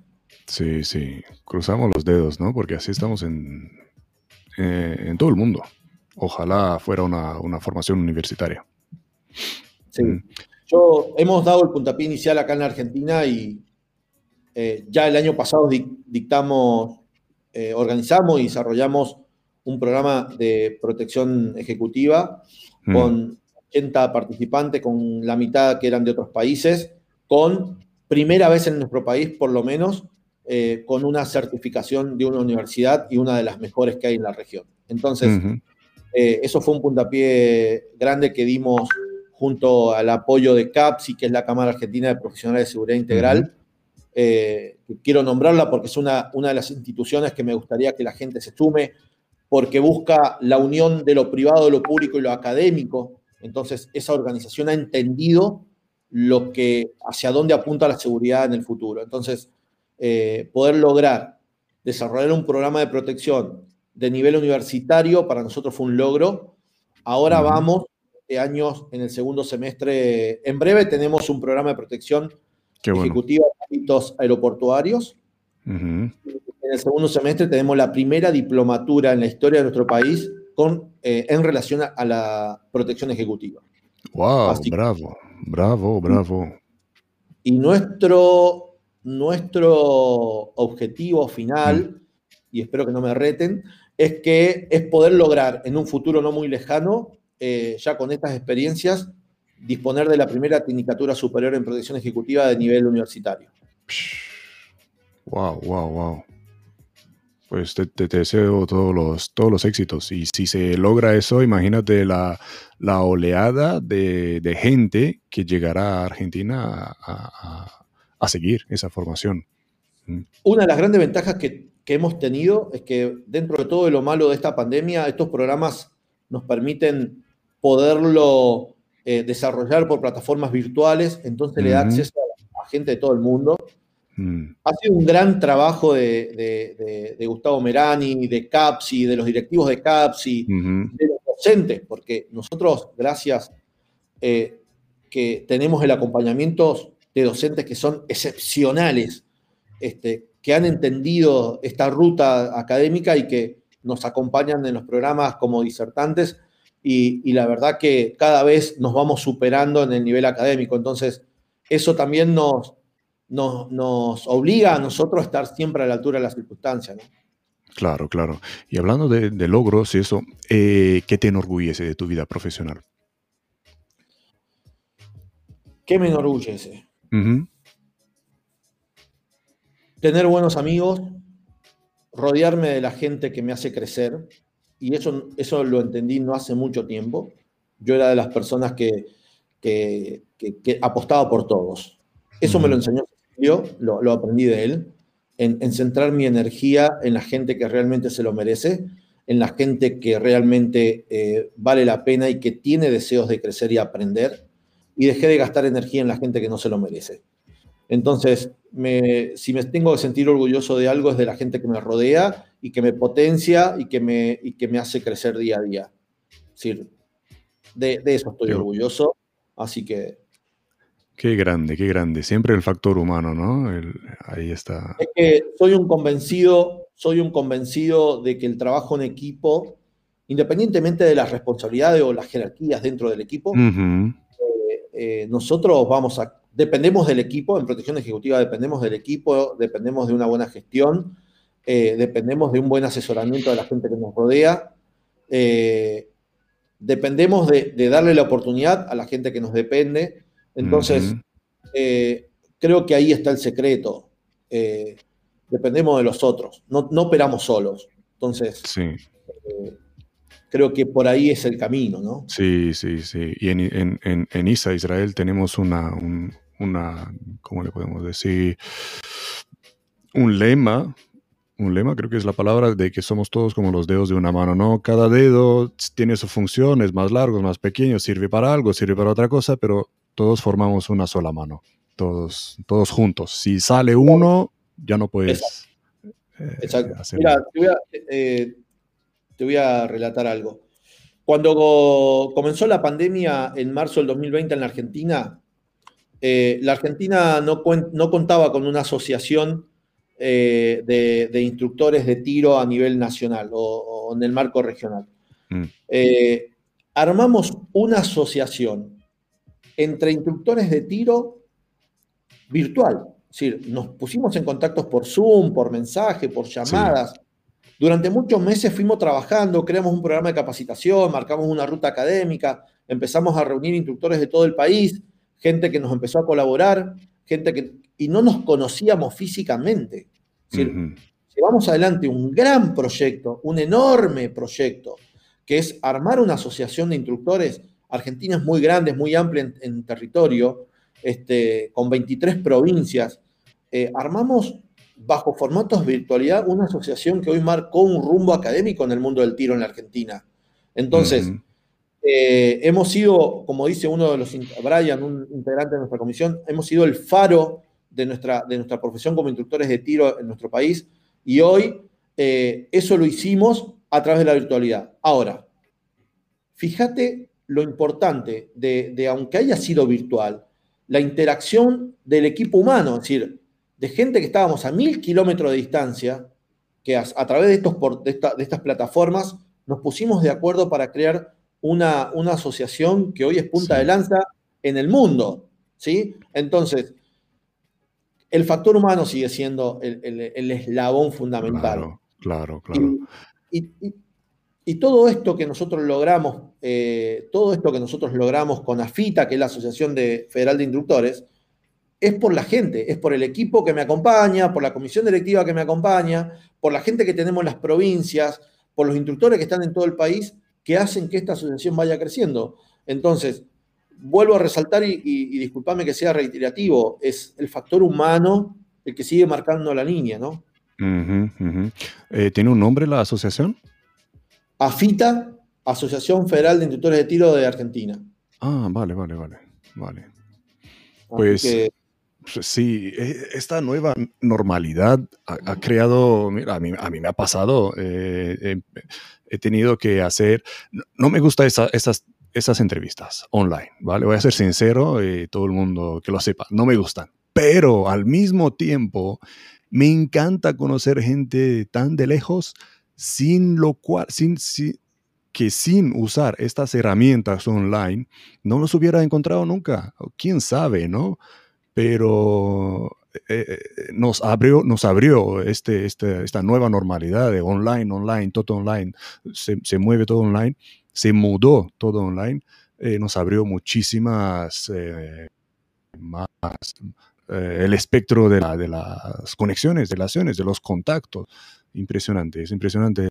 Sí, sí, cruzamos los dedos, ¿no? Porque así estamos en, eh, en todo el mundo. Ojalá fuera una, formación universitaria. Sí. Mm. Yo, hemos dado el puntapié inicial acá en Argentina y eh, ya el año pasado dictamos, eh, organizamos y desarrollamos un programa de protección ejecutiva mm. con 80 participantes, con la mitad que eran de otros países, con primera vez en nuestro país, por lo menos, eh, con una certificación de una universidad y una de las mejores que hay en la región. Entonces, eh, eso fue un puntapié grande que dimos junto al apoyo de CAPSI, que es la Cámara Argentina de Profesionales de Seguridad Integral. Eh, quiero nombrarla porque es una, una de las instituciones que me gustaría que la gente se sume, porque busca la unión de lo privado, de lo público y lo académico. Entonces, esa organización ha entendido lo que, hacia dónde apunta la seguridad en el futuro. Entonces, eh, poder lograr desarrollar un programa de protección de nivel universitario, para nosotros fue un logro. Ahora vamos, de años, en el segundo semestre, en breve tenemos un programa de protección ejecutiva de hábitos aeroportuarios. En el segundo semestre tenemos la primera diplomatura en la historia de nuestro país con, eh, en relación a, la protección ejecutiva. ¡Wow! bravo, bravo, bravo. Y nuestro nuestro objetivo final, mm. y espero que no me reten, es que es poder lograr en un futuro no muy lejano, eh, ya con estas experiencias, disponer de la primera tecnicatura superior en protección ejecutiva de nivel universitario. Wow, wow, wow. Pues te, deseo todos los, todos los éxitos. Y si se logra eso, imagínate la, oleada de, gente que llegará a Argentina a, seguir esa formación. Mm. Una de las grandes ventajas que, hemos tenido es que dentro de todo lo malo de esta pandemia, estos programas nos permiten poderlo eh, desarrollar por plataformas virtuales, entonces le da acceso a, gente de todo el mundo. Mm. Ha sido un gran trabajo de, Gustavo Merani, de CAPSI, de los directivos de CAPSI, de los docentes, porque nosotros, gracias eh, que tenemos el acompañamiento de docentes que son excepcionales, este, que han entendido esta ruta académica y que nos acompañan en los programas como disertantes y, la verdad que cada vez nos vamos superando en el nivel académico. Entonces, eso también nos, nos, obliga a nosotros a estar siempre a la altura de las circunstancias. Claro, claro. Y hablando de, logros y eso, eh, ¿qué te enorgullece de tu vida profesional? ¿Qué me enorgullece? Tener buenos amigos, rodearme de la gente que me hace crecer, y eso, eso lo entendí no hace mucho tiempo. Yo era de las personas que, que, apostaba por todos. Eso me lo enseñó yo, lo, lo aprendí de él, en, centrar mi energía en la gente que realmente se lo merece, en la gente que realmente eh, vale la pena y que tiene deseos de crecer y aprender, y dejé de gastar energía en la gente que no se lo merece. Entonces, si me tengo que sentir orgulloso de algo es de la gente que me rodea y que me potencia y que me, y que me hace crecer día a día. Es de, eso estoy orgulloso. Así que... Qué grande, qué grande. Siempre el factor humano, ¿no? ahí está. Es que soy un convencido, soy un convencido de que el trabajo en equipo, independientemente de las responsabilidades o las jerarquías dentro del equipo, eh, nosotros vamos a dependemos del equipo, en protección ejecutiva dependemos del equipo, dependemos de una buena gestión, eh, dependemos de un buen asesoramiento de la gente que nos rodea, eh, dependemos de, darle la oportunidad a la gente que nos depende. Entonces, creo que ahí está el secreto. dependemos de los otros, no, operamos solos. Entonces, creo que por ahí es el camino, ¿no? Sí, sí, sí. Y en, ISA, Israel, tenemos una, una, ¿cómo le podemos decir? Un lema, un lema creo que es la palabra de que somos todos como los dedos de una mano, ¿no? Cada dedo tiene su función, es más largo, es más pequeño, sirve para algo, sirve para otra cosa, pero todos formamos una sola mano, todos, todos juntos. Si sale uno, ya no puedes... Exacto. Eh, Mira, te voy, a, eh, te voy a relatar algo. Cuando comenzó la pandemia en marzo del 2020 en la Argentina, eh, la Argentina no, contaba con una asociación eh, de, instructores de tiro a nivel nacional o, en el marco regional. Mm. Eh, armamos una asociación entre instructores de tiro virtual. Es decir, nos pusimos en contactos por Zoom, por mensaje, por llamadas. Durante muchos meses fuimos trabajando, creamos un programa de capacitación, marcamos una ruta académica, empezamos a reunir instructores de todo el país gente que nos empezó a colaborar, gente que... y no nos conocíamos físicamente. llevamos adelante un gran proyecto, un enorme proyecto, que es armar una asociación de instructores. Argentina es muy grande, es muy amplia en, territorio, este, con 23 provincias. Eh, armamos bajo formatos de virtualidad una asociación que hoy marcó un rumbo académico en el mundo del tiro en la Argentina. Entonces, eh, hemos sido, como dice uno de los, Brian, un integrante de nuestra comisión, hemos sido el faro de nuestra, de nuestra profesión como instructores de tiro en nuestro país y hoy eh, eso lo hicimos a través de la virtualidad. Ahora, fíjate lo importante de, aunque haya sido virtual, la interacción del equipo humano, es decir, de gente que estábamos a mil kilómetros de distancia, que a, través de, estos, de, de estas plataformas nos pusimos de acuerdo para crear una, una asociación que hoy es punta de lanza en el mundo. ¿sí? Entonces, el factor humano sigue siendo el, eslabón fundamental. Claro, claro, Y, Y todo esto que nosotros logramos, eh, todo esto que nosotros logramos con AFITA, que es la Asociación de Federal de Instructores, es por la gente, es por el equipo que me acompaña, por la comisión directiva que me acompaña, por la gente que tenemos en las provincias, por los instructores que están en todo el país, que hacen que esta asociación vaya creciendo. Entonces, vuelvo a resaltar y, disculpame que sea reiterativo, es el factor humano el que sigue marcando la línea, ¿no? Eh, ¿Tiene un nombre la asociación? AFITA, Asociación Federal de Instructores de Tiro de Argentina. Ah, vale, vale, vale. vale. Pues sí, e, esta nueva normalidad ha, creado, mira, a mí, a mí, me ha pasado, eh, he tenido que hacer, no me gustan esas, esas entrevistas online, ¿vale? Voy a ser sincero, y todo el mundo que lo sepa, no me gustan. Pero al mismo tiempo, me encanta conocer gente tan de lejos, sin lo cual, sin, que sin usar estas herramientas online, no los hubiera encontrado nunca. ¿Quién sabe, no? Pero eh, eh, nos abrió, nos abrió este, este, esta nueva normalidad de online, online, todo online, se, mueve todo online, se mudó todo online, eh, nos abrió muchísimas más el espectro de, de, las conexiones, de las de los contactos. Impresionante, es impresionante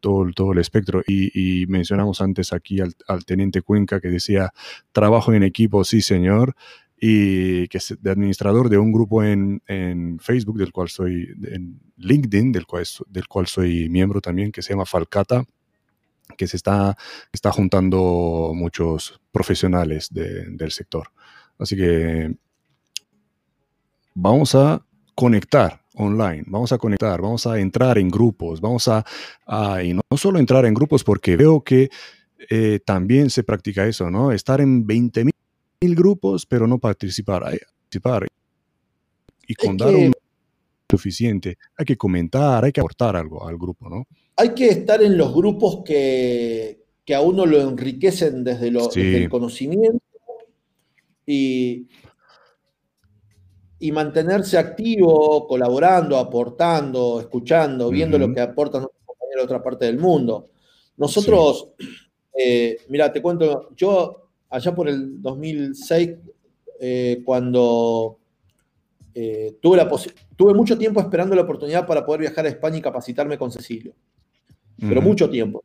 todo, todo el espectro. Y, mencionamos antes aquí al, teniente Cuenca que decía, trabajo en equipo, sí señor, y que es de administrador de un grupo en, en, Facebook, del cual soy, en LinkedIn, del cual, del cual soy miembro también, que se llama Falcata, que se está, está juntando muchos profesionales del sector. Así que vamos a conectar online, vamos a conectar, vamos a entrar en grupos, vamos a, y no solo entrar en grupos, porque veo que eh, también se practica eso, ¿no? Estar en 20.000 mil grupos, pero no participar. participar. Y con dar un suficiente, hay que comentar, hay que aportar algo al grupo, ¿no? Hay que estar en los grupos que, a uno lo enriquecen desde, lo, el conocimiento y, y mantenerse activo, colaborando, aportando, escuchando, viendo lo que aportan otros compañeros de otra parte del mundo. Nosotros, eh, mira, te cuento, yo allá por el 2006, eh, cuando eh, tuve, la tuve mucho tiempo esperando la oportunidad para poder viajar a España y capacitarme con Cecilio. Pero mucho tiempo.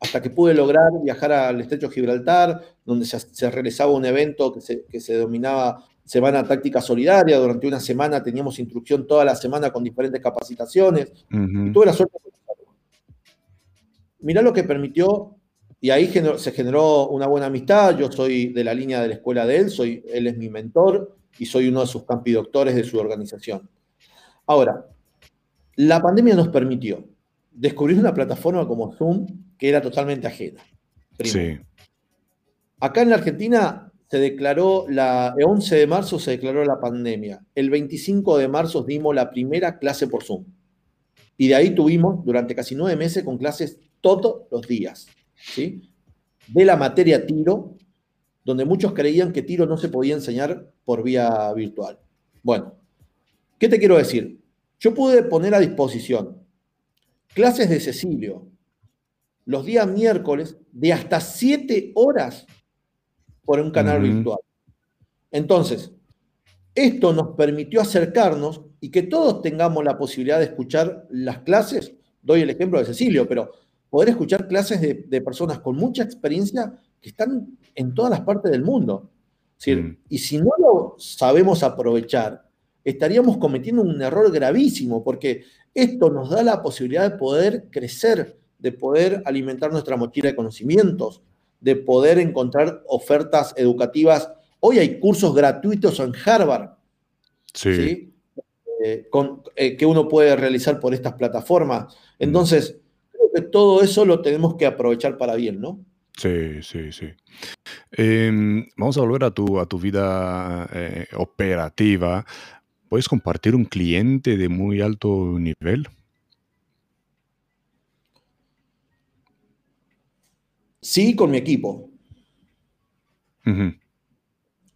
Hasta que pude lograr viajar al Estrecho Gibraltar, donde se, realizaba un evento que se, que se denominaba Semana Táctica Solidaria. Durante una semana teníamos instrucción toda la semana con diferentes capacitaciones. y tuve la suerte de Mirá lo que permitió y ahí se generó una buena amistad. Yo soy de la línea de la escuela de él, soy, él es mi mentor y soy uno de sus campidoctores de su organización. Ahora, la pandemia nos permitió descubrir una plataforma como Zoom que era totalmente ajena. Sí. Acá en la Argentina se declaró, la, el 11 de marzo se declaró la pandemia. El 25 de marzo dimos la primera clase por Zoom. Y de ahí tuvimos durante casi nueve meses con clases todos los días. ¿Sí? de la materia tiro, donde muchos creían que tiro no se podía enseñar por vía virtual. Bueno, ¿qué te quiero decir? Yo pude poner a disposición clases de Cecilio los días miércoles de hasta siete horas por un canal virtual. Entonces, esto nos permitió acercarnos y que todos tengamos la posibilidad de escuchar las clases. Doy el ejemplo de Cecilio, pero poder escuchar clases de, personas con mucha experiencia que están en todas las partes del mundo. Mm. Y si no lo sabemos aprovechar, estaríamos cometiendo un error gravísimo, porque esto nos da la posibilidad de poder crecer, de poder alimentar nuestra mochila de conocimientos, de poder encontrar ofertas educativas. Hoy hay cursos gratuitos en Harvard, sí. Eh, eh, que uno puede realizar por estas plataformas. Entonces, todo eso lo tenemos que aprovechar para bien, ¿no? Sí, sí, sí. Em, vamos a volver a tu, a tu vida eh, operativa. ¿Puedes compartir un cliente de muy alto nivel? Sí, con mi equipo.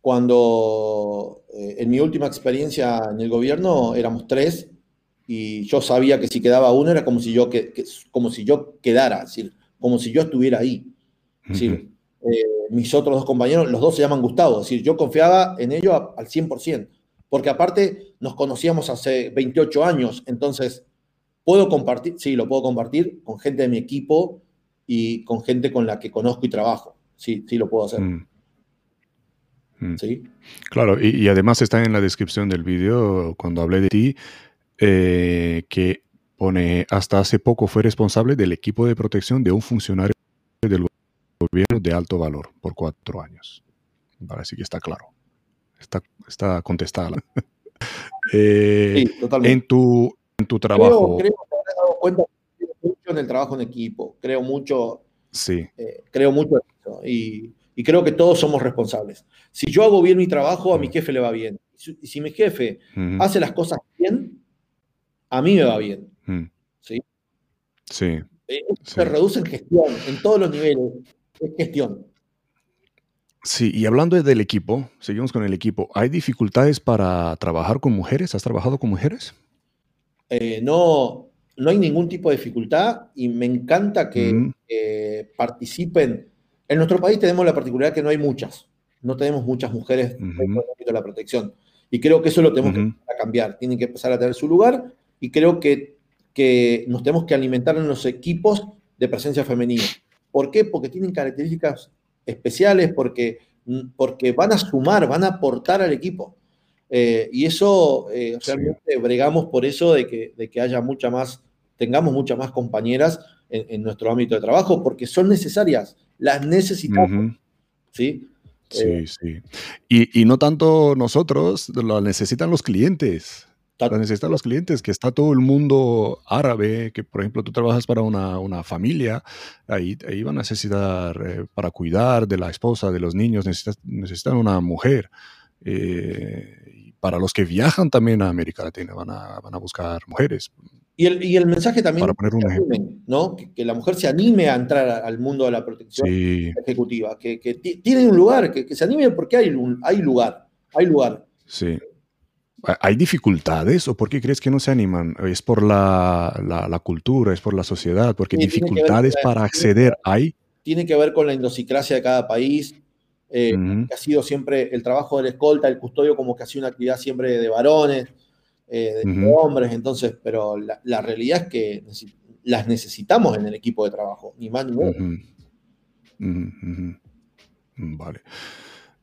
Cuando eh, en mi última experiencia en el gobierno éramos tres y yo sabía que si quedaba uno era como si yo, que, como si yo quedara, es decir, como si yo estuviera ahí. Es decir, eh, mis otros dos compañeros, los dos se llaman Gustavo, es decir, yo confiaba en ellos al 100%, porque aparte nos conocíamos hace 28 años, entonces, ¿puedo compartir? Sí, lo puedo compartir con gente de mi equipo y con gente con la que conozco y trabajo. Sí, sí lo puedo hacer. Mm. Mm. ¿Sí? Claro, y, además está en la descripción del vídeo cuando hablé de ti, eh, que pone, hasta hace poco fue responsable del equipo de protección de un funcionario del gobierno de alto valor por cuatro años. Parece que está claro. Está, está contestada. Eh, sí, totalmente. En tu, en tu trabajo. Creo, que me he dado cuenta mucho en el trabajo en equipo. Creo mucho. Sí. Eh, creo mucho en eso. Y, y, creo que todos somos responsables. Si yo hago bien mi trabajo, a mi mm. jefe le va bien. Y si, mi jefe hace las cosas bien, a mí me va bien. Mm. ¿Sí? Sí. Eh, se reduce en gestión, en todos los niveles es gestión. Sí, y hablando del equipo, seguimos con el equipo. ¿Hay dificultades para trabajar con mujeres? ¿Has trabajado con mujeres? Eh, no, no hay ningún tipo de dificultad y me encanta que mm. participen. En nuestro país tenemos la particularidad que no hay muchas, no tenemos muchas mujeres en de la protección. Y creo que eso lo tenemos que cambiar. Tienen que empezar a tener su lugar y creo que, que nos tenemos que alimentar en los equipos de presencia femenina. ¿Por qué? Porque tienen características especiales, porque, porque van a sumar, van a aportar al equipo. Eh, y eso, eh, realmente bregamos por eso de que, de que haya mucha más, tengamos muchas más compañeras en, nuestro ámbito de trabajo, porque son necesarias, las necesitamos. ¿sí? Sí, eh, sí. Y, y, no tanto nosotros, lo necesitan los clientes. Lo necesitan los clientes, que está todo el mundo árabe, que por ejemplo tú trabajas para una, una familia, ahí, ahí, van a necesitar, eh, para cuidar de la esposa, de los niños, necesitan, necesitan una mujer. Eh, para los que viajan también a América Latina, van a, van a buscar mujeres. Y el, y el mensaje también para poner un ¿no? Que, la mujer se anime a entrar al mundo de la protección ejecutiva, que, que tiene un lugar, que, se anime porque hay, hay lugar, hay lugar. Sí. ¿Hay dificultades o por qué crees que no se animan? ¿Es por la, la, cultura, es por la sociedad? Porque dificultades para acceder hay. Tiene que ver con la idiosincrasia de cada país, eh, que ha sido siempre el trabajo del escolta, el custodio, como que ha sido una actividad siempre de varones, eh, de hombres, entonces, pero la, la, realidad es que las necesitamos en el equipo de trabajo, ni más ni menos. Vale.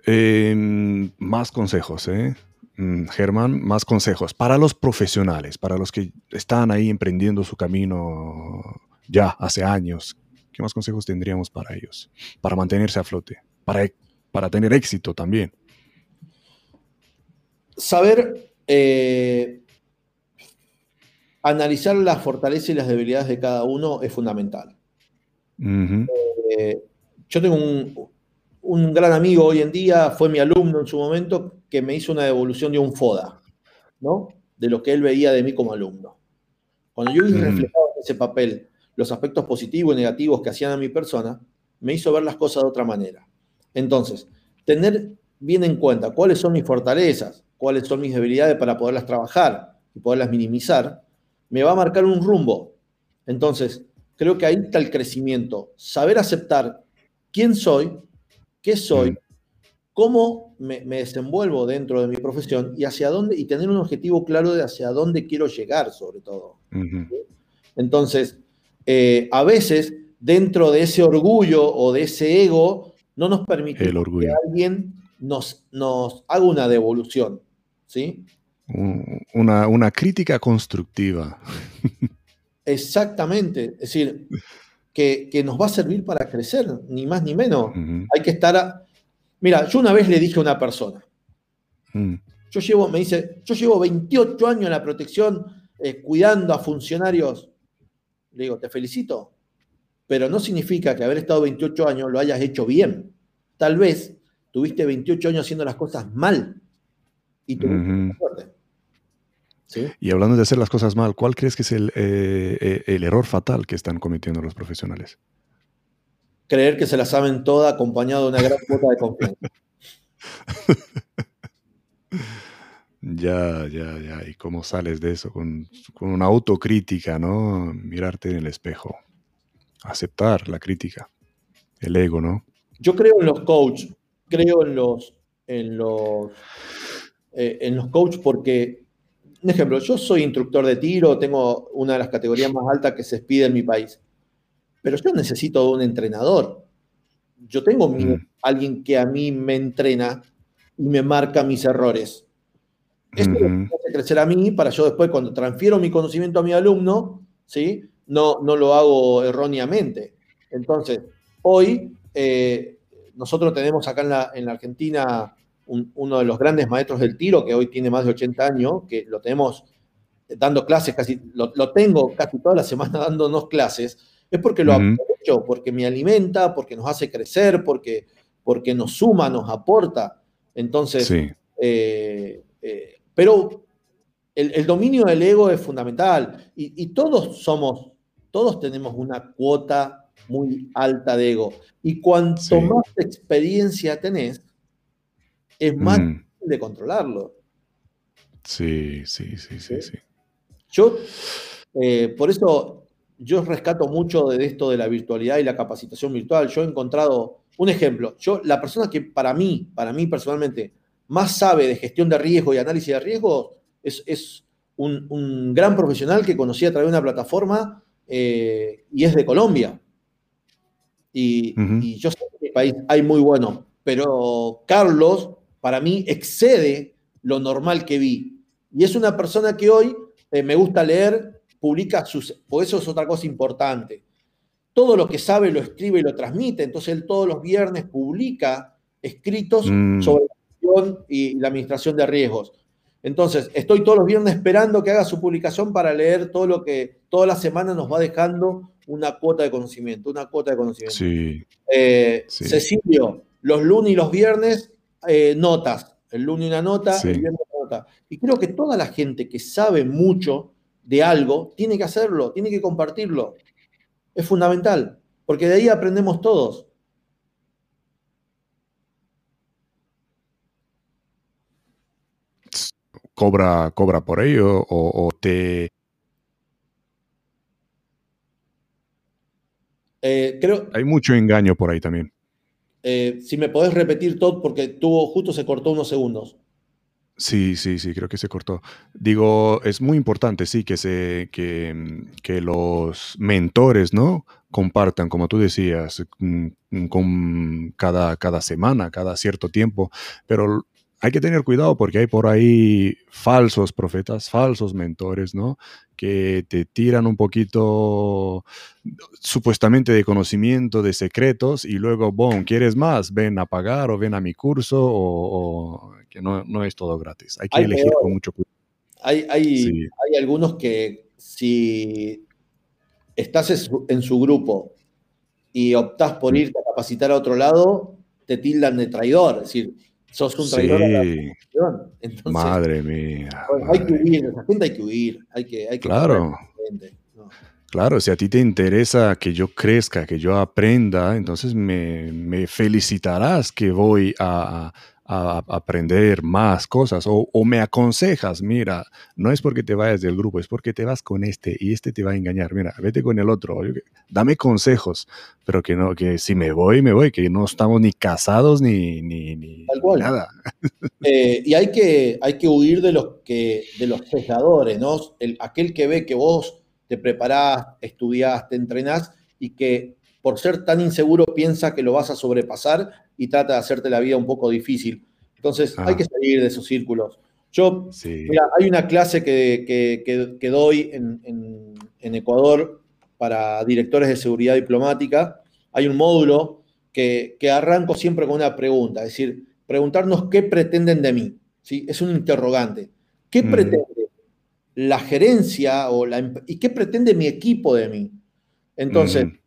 Em, más consejos, ¿eh? Mm, Germán, más consejos para los profesionales, para los que están ahí emprendiendo su camino ya hace años. ¿Qué más consejos tendríamos para ellos? Para mantenerse a flote, para, para tener éxito también. Saber eh, analizar las fortalezas y las debilidades de cada uno es fundamental. Eh, yo tengo un, un gran amigo hoy en día, fue mi alumno en su momento, que me hizo una devolución de un FODA, ¿no? De lo que él veía de mí como alumno. Cuando yo vi mm. reflejado en ese papel los aspectos positivos y negativos que hacían a mi persona, me hizo ver las cosas de otra manera. Entonces, tener bien en cuenta cuáles son mis fortalezas, cuáles son mis debilidades para poderlas trabajar y poderlas minimizar, me va a marcar un rumbo. Entonces, creo que ahí está el crecimiento. Saber aceptar quién soy, qué soy, mm cómo me, desenvuelvo dentro de mi profesión y hacia dónde, y tener un objetivo claro de hacia dónde quiero llegar, sobre todo. Entonces, eh, a veces, dentro de ese orgullo o de ese ego, no nos permite que alguien nos, nos haga una devolución. ¿sí? Una, crítica constructiva. Exactamente. Es decir, que, nos va a servir para crecer, ni más ni menos. Hay que estar a, Mira, yo una vez le dije a una persona, mm. yo llevo, me dice, yo llevo 28 años en la protección eh, cuidando a funcionarios. Le digo, te felicito, pero no significa que haber estado 28 años lo hayas hecho bien. Tal vez tuviste 28 años haciendo las cosas mal y tuviste suerte. Y hablando de hacer las cosas mal, ¿cuál crees que es el, eh, eh, el error fatal que están cometiendo los profesionales? Creer que se la saben toda acompañado de una gran cuota de confianza. Ya, ya, ya. ¿Y cómo sales de eso? Con, con una autocrítica, ¿no? Mirarte en el espejo. Aceptar la crítica. El ego, ¿no? Yo creo en los coaches, creo en los, en los, eh, en los coaches porque, un ejemplo, yo soy instructor de tiro, tengo una de las categorías más altas que se expide en mi país, pero yo necesito un entrenador. Yo tengo mm. alguien que a mí me entrena y me marca mis errores. Eso me hace crecer a mí para yo después, cuando transfiero mi conocimiento a mi alumno, ¿sí? no, no lo hago erróneamente. Entonces, hoy eh, nosotros tenemos acá en la, en la Argentina uno de los grandes maestros del tiro, que hoy tiene más de 80 años, que lo tenemos dando clases casi, lo, tengo casi toda la semana dándonos clases, es porque lo aprovecho, porque me alimenta, porque nos hace crecer, porque, porque nos suma, nos aporta. Entonces, eh, eh, pero el, dominio del ego es fundamental y, todos somos, todos tenemos una cuota muy alta de ego. Y cuanto más experiencia tenés, es más mm. difícil de controlarlo. Sí, sí, sí, sí, sí. Yo, eh, por eso, yo rescato mucho de esto de la virtualidad y la capacitación virtual. Yo he encontrado un ejemplo. Yo, la persona que para mí, para mí personalmente, más sabe de gestión de riesgo y análisis de riesgo es, un, gran profesional que conocí a través de una plataforma eh, y es de Colombia. Y, yo sé que en mi país hay muy bueno, pero Carlos, para mí, excede lo normal que vi. Y es una persona que hoy eh, me gusta leer, publica sus... Por eso es otra cosa importante. Todo lo que sabe lo escribe y lo transmite. Entonces él todos los viernes publica escritos mm. sobre la gestión y la administración de riesgos. Entonces, estoy todos los viernes esperando que haga su publicación para leer todo lo que toda la semana nos va dejando una cuota de conocimiento, una cuota de conocimiento. Sí. Eh, Cecilio, los lunes y los viernes, eh, notas. El lunes una nota, el viernes una nota. Y creo que toda la gente que sabe mucho de algo tiene que hacerlo, tiene que compartirlo. Es fundamental, porque de ahí aprendemos todos. Cobra, cobra por ello o te Eh, creo, Hay mucho engaño por ahí también. Eh, si me podés repetir todo, porque tuvo, justo se cortó unos segundos. Sí, sí, sí, creo que se cortó. Digo, es muy importante, sí, que, se, que, que los mentores, ¿no? Compartan, como tú decías, mm, con cada, cada semana, cada cierto tiempo, pero hay que tener cuidado porque hay por ahí falsos profetas, falsos mentores, ¿no? Que te tiran un poquito supuestamente de conocimiento, de secretos, y luego, boom, ¿quieres más? Ven a pagar o ven a mi curso, o, que no, no, es todo gratis. Hay que elegir con mucho cuidado. Hay, hay, hay, algunos que si estás en su, grupo y optás por irte a capacitar a otro lado, te tildan de traidor. Es decir, sos un traidor madre mía. Hay que huir, esa gente hay que huir. Hay que, hay que claro. Claro, si a ti te interesa que yo crezca, que yo aprenda, entonces me, me felicitarás que voy a, a aprender más cosas o, me aconsejas, mira, no es porque te vayas del grupo, es porque te vas con este y este te va a engañar, mira, vete con el otro, dame consejos, pero que no, que si me voy, me voy, que no estamos ni casados ni, ni, nada. Eh, y hay que, hay que huir de los, que, de los sesgadores, ¿no? El, aquel que ve que vos te preparás, estudiás, te entrenás y que por ser tan inseguro piensa que lo vas a sobrepasar y trata de hacerte la vida un poco difícil. Entonces hay que salir de esos círculos. Yo, mira, hay una clase que, doy en, Ecuador para directores de seguridad diplomática. Hay un módulo que, arranco siempre con una pregunta, es decir, preguntarnos qué pretenden de mí. ¿sí? Es un interrogante. ¿Qué mm. pretende la gerencia o la, y qué pretende mi equipo de mí? Entonces, mm.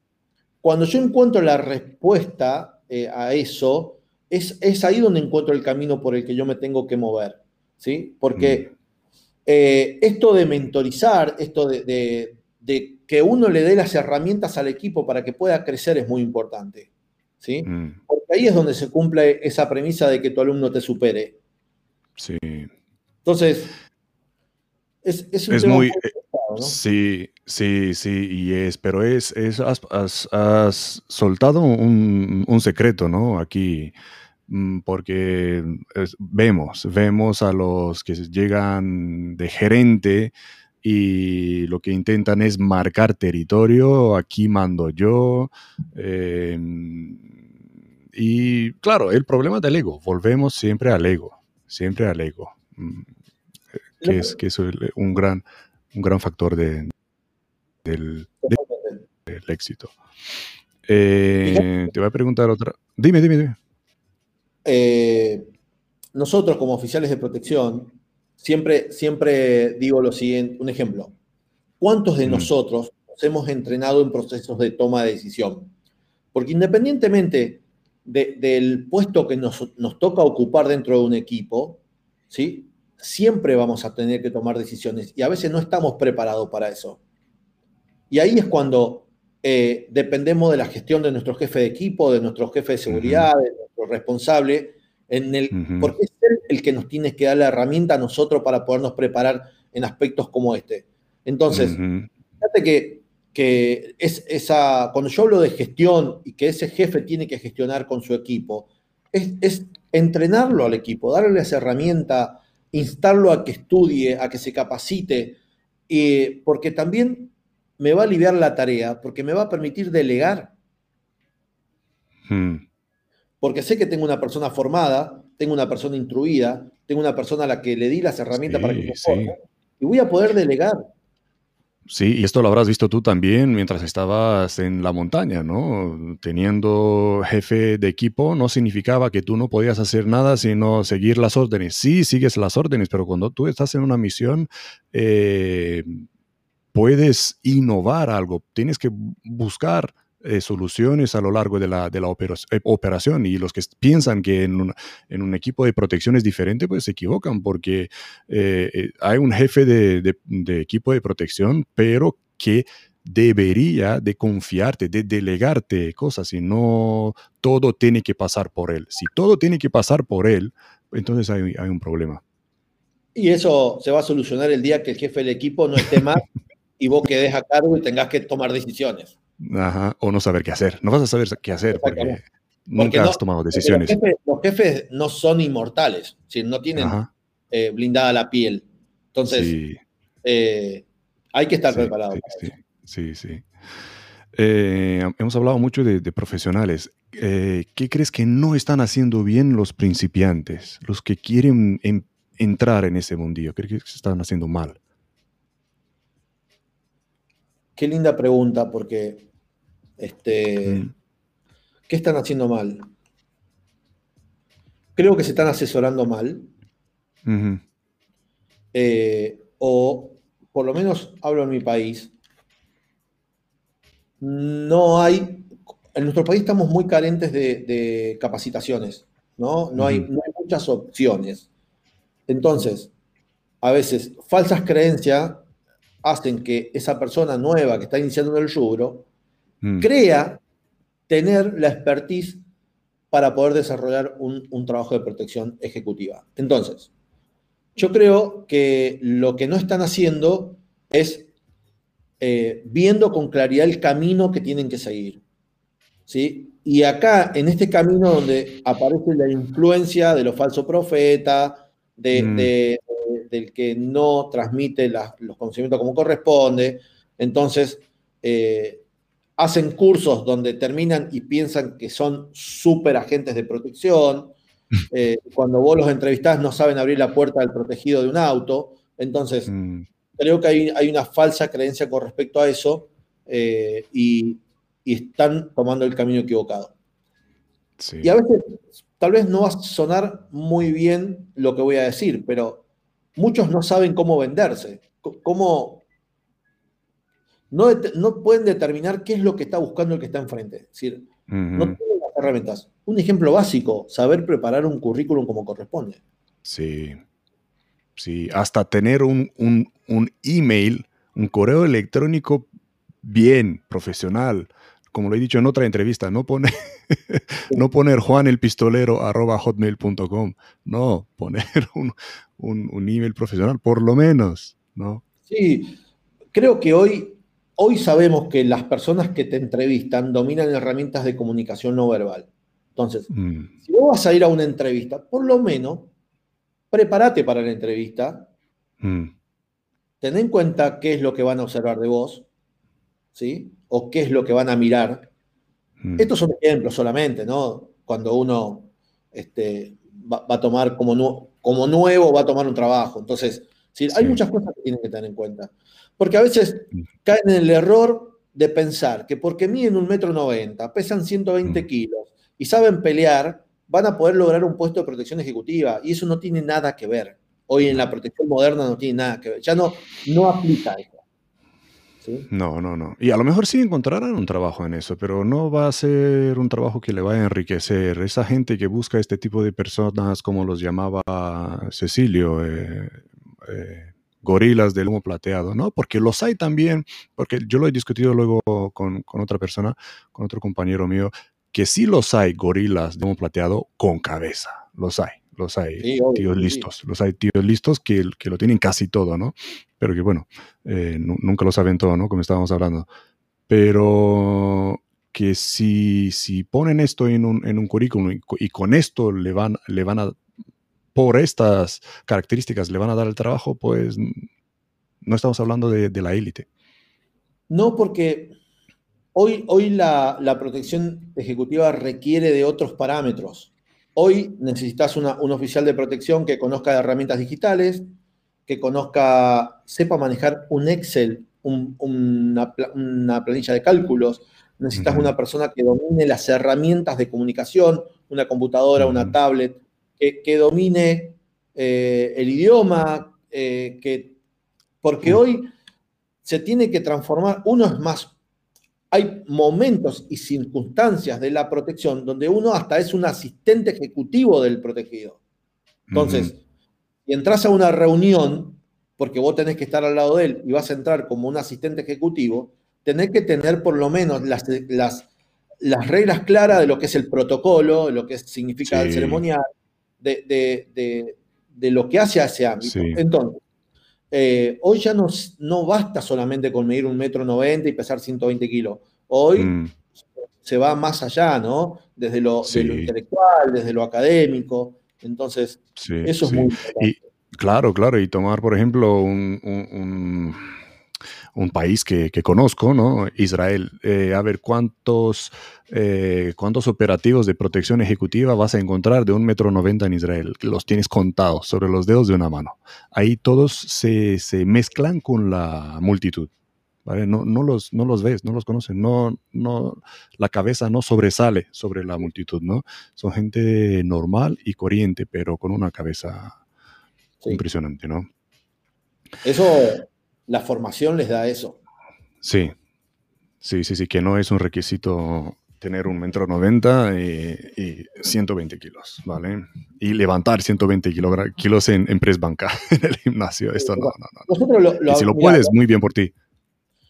Cuando yo encuentro la respuesta eh, a eso, es, es, ahí donde encuentro el camino por el que yo me tengo que mover, ¿sí? Porque mm. eh, esto de mentorizar, esto de, que uno le dé las herramientas al equipo para que pueda crecer es muy importante, ¿sí? Mm. Porque ahí es donde se cumple esa premisa de que tu alumno te supere. Sí. Entonces, es, es un Es tema muy... muy eh, ¿no? Sí, sí, sí, y es, pero es, es has, has- has soltado un, un secreto, ¿no? Aquí, mm, porque es- vemos, vemos a los que llegan de gerente y lo que intentan es marcar territorio, aquí mando yo, eh, y claro, el problema del ego, volvemos siempre al ego, siempre al ego, mm, que es, que es un gran, un gran factor de, del, del éxito. Eh, te voy a preguntar otra. Dime, dime, dime. Eh, nosotros como oficiales de protección, siempre, siempre digo lo siguiente, un ejemplo. ¿Cuántos de Mm. nosotros nos hemos entrenado en procesos de toma de decisión? Porque independientemente de- del puesto que nos, nos toca ocupar dentro de un equipo, ¿sí? Siempre vamos a tener que tomar decisiones y a veces no estamos preparados para eso. Y ahí es cuando eh, dependemos de la gestión de nuestro jefe de equipo, de nuestro jefe de seguridad, de nuestro responsable, en el, porque es él el que nos tiene que dar la herramienta a nosotros para podernos preparar en aspectos como este. Entonces, fíjate que, que es esa, cuando yo hablo de gestión y que ese jefe tiene que gestionar con su equipo, es, es entrenarlo al equipo, darle esa herramienta, instarlo a que estudie, a que se capacite, y porque también me va a aliviar la tarea, porque me va a permitir delegar, Mm. porque sé que tengo una persona formada, tengo una persona instruida, tengo una persona a la que le di las herramientas para que se sí. forme, y voy a poder delegar. Sí, y esto lo habrás visto tú también mientras estabas en la montaña, ¿no? Teniendo jefe de equipo no significaba que tú no podías hacer nada sino seguir las órdenes. Sí, sigues las órdenes, pero cuando tú estás en una misión, eh, puedes innovar algo, tienes que buscar eh, soluciones a lo largo de la, de la eh, operación y los que piensan que en un, en un equipo de protección es diferente, pues se equivocan porque eh, eh, hay un jefe de, de- de equipo de protección, pero que debería de confiarte, de delegarte cosas y no todo tiene que pasar por él. Si todo tiene que pasar por él, entonces hay, hay un problema. Y eso se va a solucionar el día que el jefe del equipo no esté más y vos quedes a cargo y tengas que tomar decisiones. Ajá, o no saber qué hacer. No vas a saber qué hacer porque nunca Porque no- has tomado decisiones. Los jefes, los jefes no son inmortales, es decir, no tienen eh, blindada la piel. Entonces, sí, eh, hay que estar sí, preparado sí, para sí, sí. Eh, hemos hablado mucho de, de profesionales. ¿Qué crees que no están haciendo bien los principiantes, los que quieren entrar en ese mundillo? ¿Qué crees que están haciendo mal? Qué linda pregunta, porque este, Mm, ¿qué están haciendo mal? Creo que se están asesorando mal, eh, o por lo menos hablo en mi país, no hay, en nuestro país estamos muy carentes de, de capacitaciones, ¿no? No hay, no hay muchas opciones. Entonces, a veces falsas creencias hacen que esa persona nueva que está iniciando en el rubro mm, crea tener la expertise para poder desarrollar un, un trabajo de protección ejecutiva. Entonces, yo creo que lo que no están haciendo es eh, viendo con claridad el camino que tienen que seguir. ¿sí? Y acá, en este camino donde aparece la influencia de los falsos profetas, de, Mm. de- del que no transmite los conocimientos como corresponde, entonces eh, hacen cursos donde terminan y piensan que son súper agentes de protección. Eh, cuando vos los entrevistás no saben abrir la puerta del protegido de un auto. Entonces, mm, creo que hay, hay una falsa creencia con respecto a eso eh, y, y están tomando el camino equivocado. sí. Y a veces, tal vez no va a sonar muy bien lo que voy a decir, pero muchos no saben cómo venderse, cómo... No, no pueden determinar qué es lo que está buscando el que está enfrente. Es decir, no tienen las herramientas. Un ejemplo básico, saber preparar un currículum como corresponde. Sí, sí, hasta tener un, un, un email, un correo electrónico bien, profesional. Como lo he dicho en otra entrevista, no, pone, no poner Juan el pistolero arroba hotmail.com, no, poner un, un, email profesional, por lo menos, ¿no? Sí, creo que hoy, hoy sabemos que las personas que te entrevistan dominan herramientas de comunicación no verbal. Entonces, mm. si vos vas a ir a una entrevista, por lo menos prepárate para la entrevista, mm. ten en cuenta qué es lo que van a observar de vos, ¿sí? O qué es lo que van a mirar. Mm. Estos son ejemplos solamente, ¿no? Cuando uno este, va, a tomar como, como nuevo, va a tomar un trabajo. Entonces, ¿sí? hay muchas cosas que tienen que tener en cuenta. Porque a veces caen en el error de pensar que porque miden un metro noventa, pesan 120 kilos y saben pelear, van a poder lograr un puesto de protección ejecutiva. Y eso no tiene nada que ver. Hoy en la protección moderna no tiene nada que ver. Ya no, no aplica eso. No, no, no. Y a lo mejor sí encontrarán un trabajo en eso, pero no va a ser un trabajo que le vaya a enriquecer. Esa gente que busca este tipo de personas, como los llamaba Cecilio, eh, eh, gorilas del humo plateado, ¿no? Porque los hay también, porque yo lo he discutido luego con, con otra persona, con otro compañero mío, que sí los hay gorilas de un plateado con cabeza, los hay, los hay tíos listos, los hay tíos listos que, que, lo tienen casi todo, ¿no? Pero que bueno, eh, nunca lo saben todo, ¿no? Como estábamos hablando. Pero que si, si ponen esto en un, en un currículum y, con esto le van, le van a, por estas características le van a dar el trabajo, pues no estamos hablando de, de la élite. No, porque Hoy, hoy la, protección ejecutiva requiere de otros parámetros. Hoy necesitas un oficial de protección que conozca herramientas digitales, que conozca, sepa manejar un Excel, una, planilla de cálculos. Necesitas una persona que domine las herramientas de comunicación, una computadora, una tablet, que, domine eh, el idioma, eh, que, porque hoy se tiene que transformar, uno es más hay momentos y circunstancias de la protección donde uno hasta es un asistente ejecutivo del protegido. Entonces, si entras a una reunión, porque vos tenés que estar al lado de él y vas a entrar como un asistente ejecutivo, tenés que tener por lo menos las, las, las reglas claras de lo que es el protocolo, de lo que significa el ceremonial, de, lo que hace a ese ámbito. Entonces, eh, hoy ya no, no basta solamente con medir un metro noventa y pesar 120 kilos. Hoy mm. se va más allá, ¿no? Desde lo, intelectual, desde lo académico. Entonces, eso es muy importante. claro, claro. Y tomar, por ejemplo, un un país que, conozco, ¿no? Israel. Eh, a ver, ¿cuántos, eh, ¿cuántos operativos de protección ejecutiva vas a encontrar de un metro noventa en Israel? Los tienes contados sobre los dedos de una mano. Ahí todos se, mezclan con la multitud. ¿vale? No, no, los, no los ves, no los conoces, no, no, la cabeza no sobresale sobre la multitud, ¿no? Son gente normal y corriente, pero con una cabeza impresionante, ¿no? Eso la formación les da eso. Sí, sí, sí, sí, que no es un requisito tener un metro noventa y, 120 kilos, ¿vale? Y levantar 120 kilos en, en press banca en el gimnasio. Esto no, no, no. Nosotros lo, si lo puedes, muy bien por ti.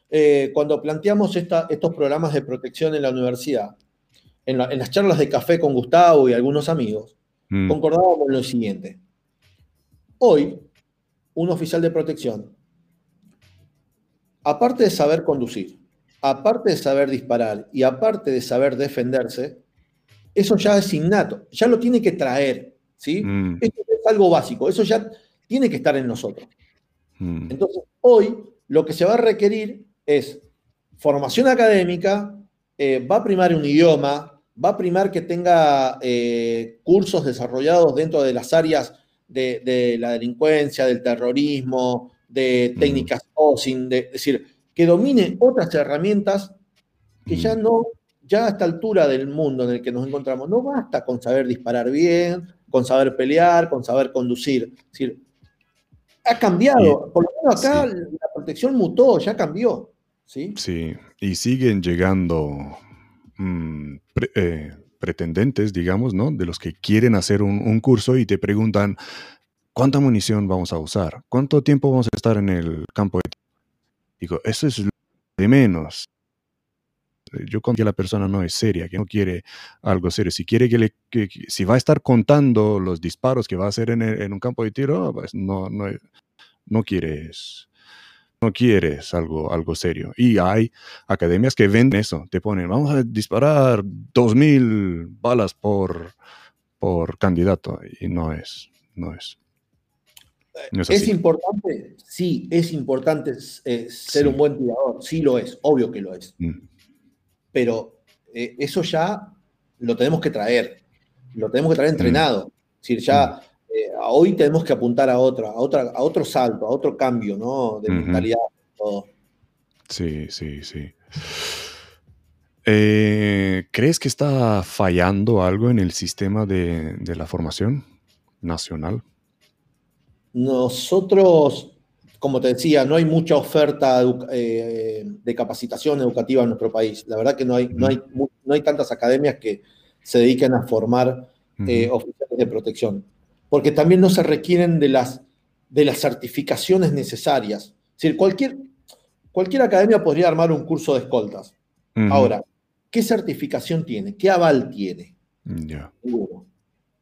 Eh, cuando planteamos estos programas de protección en la universidad, en, las charlas de café con Gustavo y algunos amigos, mm. concordábamos lo siguiente. Hoy, un oficial de protección aparte de saber conducir, aparte de saber disparar y aparte de saber defenderse, eso ya es innato, ya lo tiene que traer, ¿sí? Mm. es algo básico, eso ya tiene que estar en nosotros. Mm. Entonces, hoy lo que se va a requerir es formación académica, eh, va a primar un idioma, va a primar que tenga eh, cursos desarrollados dentro de las áreas de la delincuencia, del terrorismo, de técnicas o sin, de, es decir, que domine otras herramientas que ya no, ya a esta altura del mundo en el que nos encontramos, no basta con saber disparar bien, con saber pelear, con saber conducir. Es decir, ha cambiado, por lo menos acá la protección mutó, ya cambió. Sí, sí. y siguen llegando mm, eh, pretendentes, digamos, ¿no? De los que quieren hacer un, un curso y te preguntan, ¿cuánta munición vamos a usar? ¿Cuánto tiempo vamos a estar en el campo de Digo, eso es lo de menos. Yo con que la persona no es seria, que no quiere algo serio. Si quiere que le, si va a estar contando los disparos que va a hacer en, un campo de tiro, pues no, no, no quieres, no quieres algo, algo serio. Y hay academias que venden eso, te ponen, vamos a disparar 2.000 balas por, por candidato, y no es, no es. Es, importante, sí, es importante eh, ser un buen tirador, sí lo es, obvio que lo es. Mm. Pero eh, eso ya lo tenemos que traer, lo tenemos que traer mm. entrenado. Es decir, ya mm. eh, hoy tenemos que apuntar a otra, a otra, a otro salto, a otro cambio, ¿no? De mentalidad. Sí, sí, sí. ¿Crees que está fallando algo en el sistema de la formación nacional? Nosotros, como te decía, no hay mucha oferta eh, de capacitación educativa en nuestro país. La verdad que no hay, no hay, no hay tantas academias que se dediquen a formar eh, oficiales de protección, porque también no se requieren de las, de las certificaciones necesarias. Es decir, cualquier, cualquier academia podría armar un curso de escoltas. Ahora, ¿qué certificación tiene? ¿Qué aval tiene?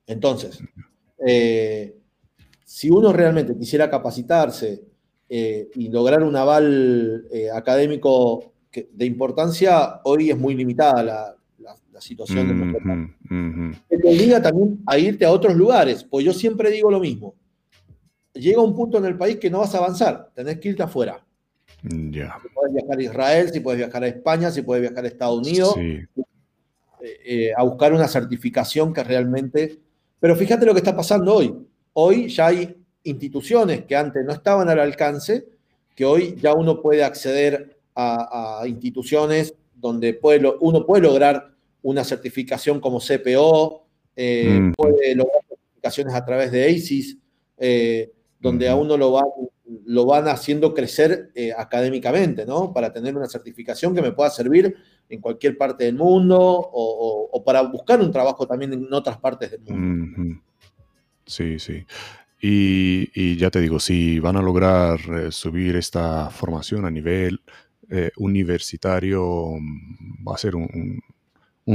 Entonces, eh, si uno realmente quisiera capacitarse eh, y lograr un aval eh, académico de importancia, hoy es muy limitada la, situación de nuestro Te obliga también a irte a otros lugares, pues yo siempre digo lo mismo. Llega un punto en el país que no vas a avanzar, tenés que irte afuera. Ya. Si puedes viajar a Israel, si puedes viajar a España, si puedes viajar a Estados Unidos, eh, a buscar una certificación que realmente... Pero fíjate lo que está pasando hoy Hoy ya hay instituciones que antes no estaban al alcance, que hoy ya uno puede acceder a, instituciones donde uno puede lograr una certificación como CPO, eh, mm. puede lograr certificaciones a través de ACIS, eh, donde a uno lo, lo van haciendo crecer eh, académicamente, ¿no? Para tener una certificación que me pueda servir en cualquier parte del mundo o, para buscar un trabajo también en otras partes del mundo. Sí, sí. Y, ya te digo, si van a lograr eh, subir esta formación a nivel eh, universitario, mm, va a ser un,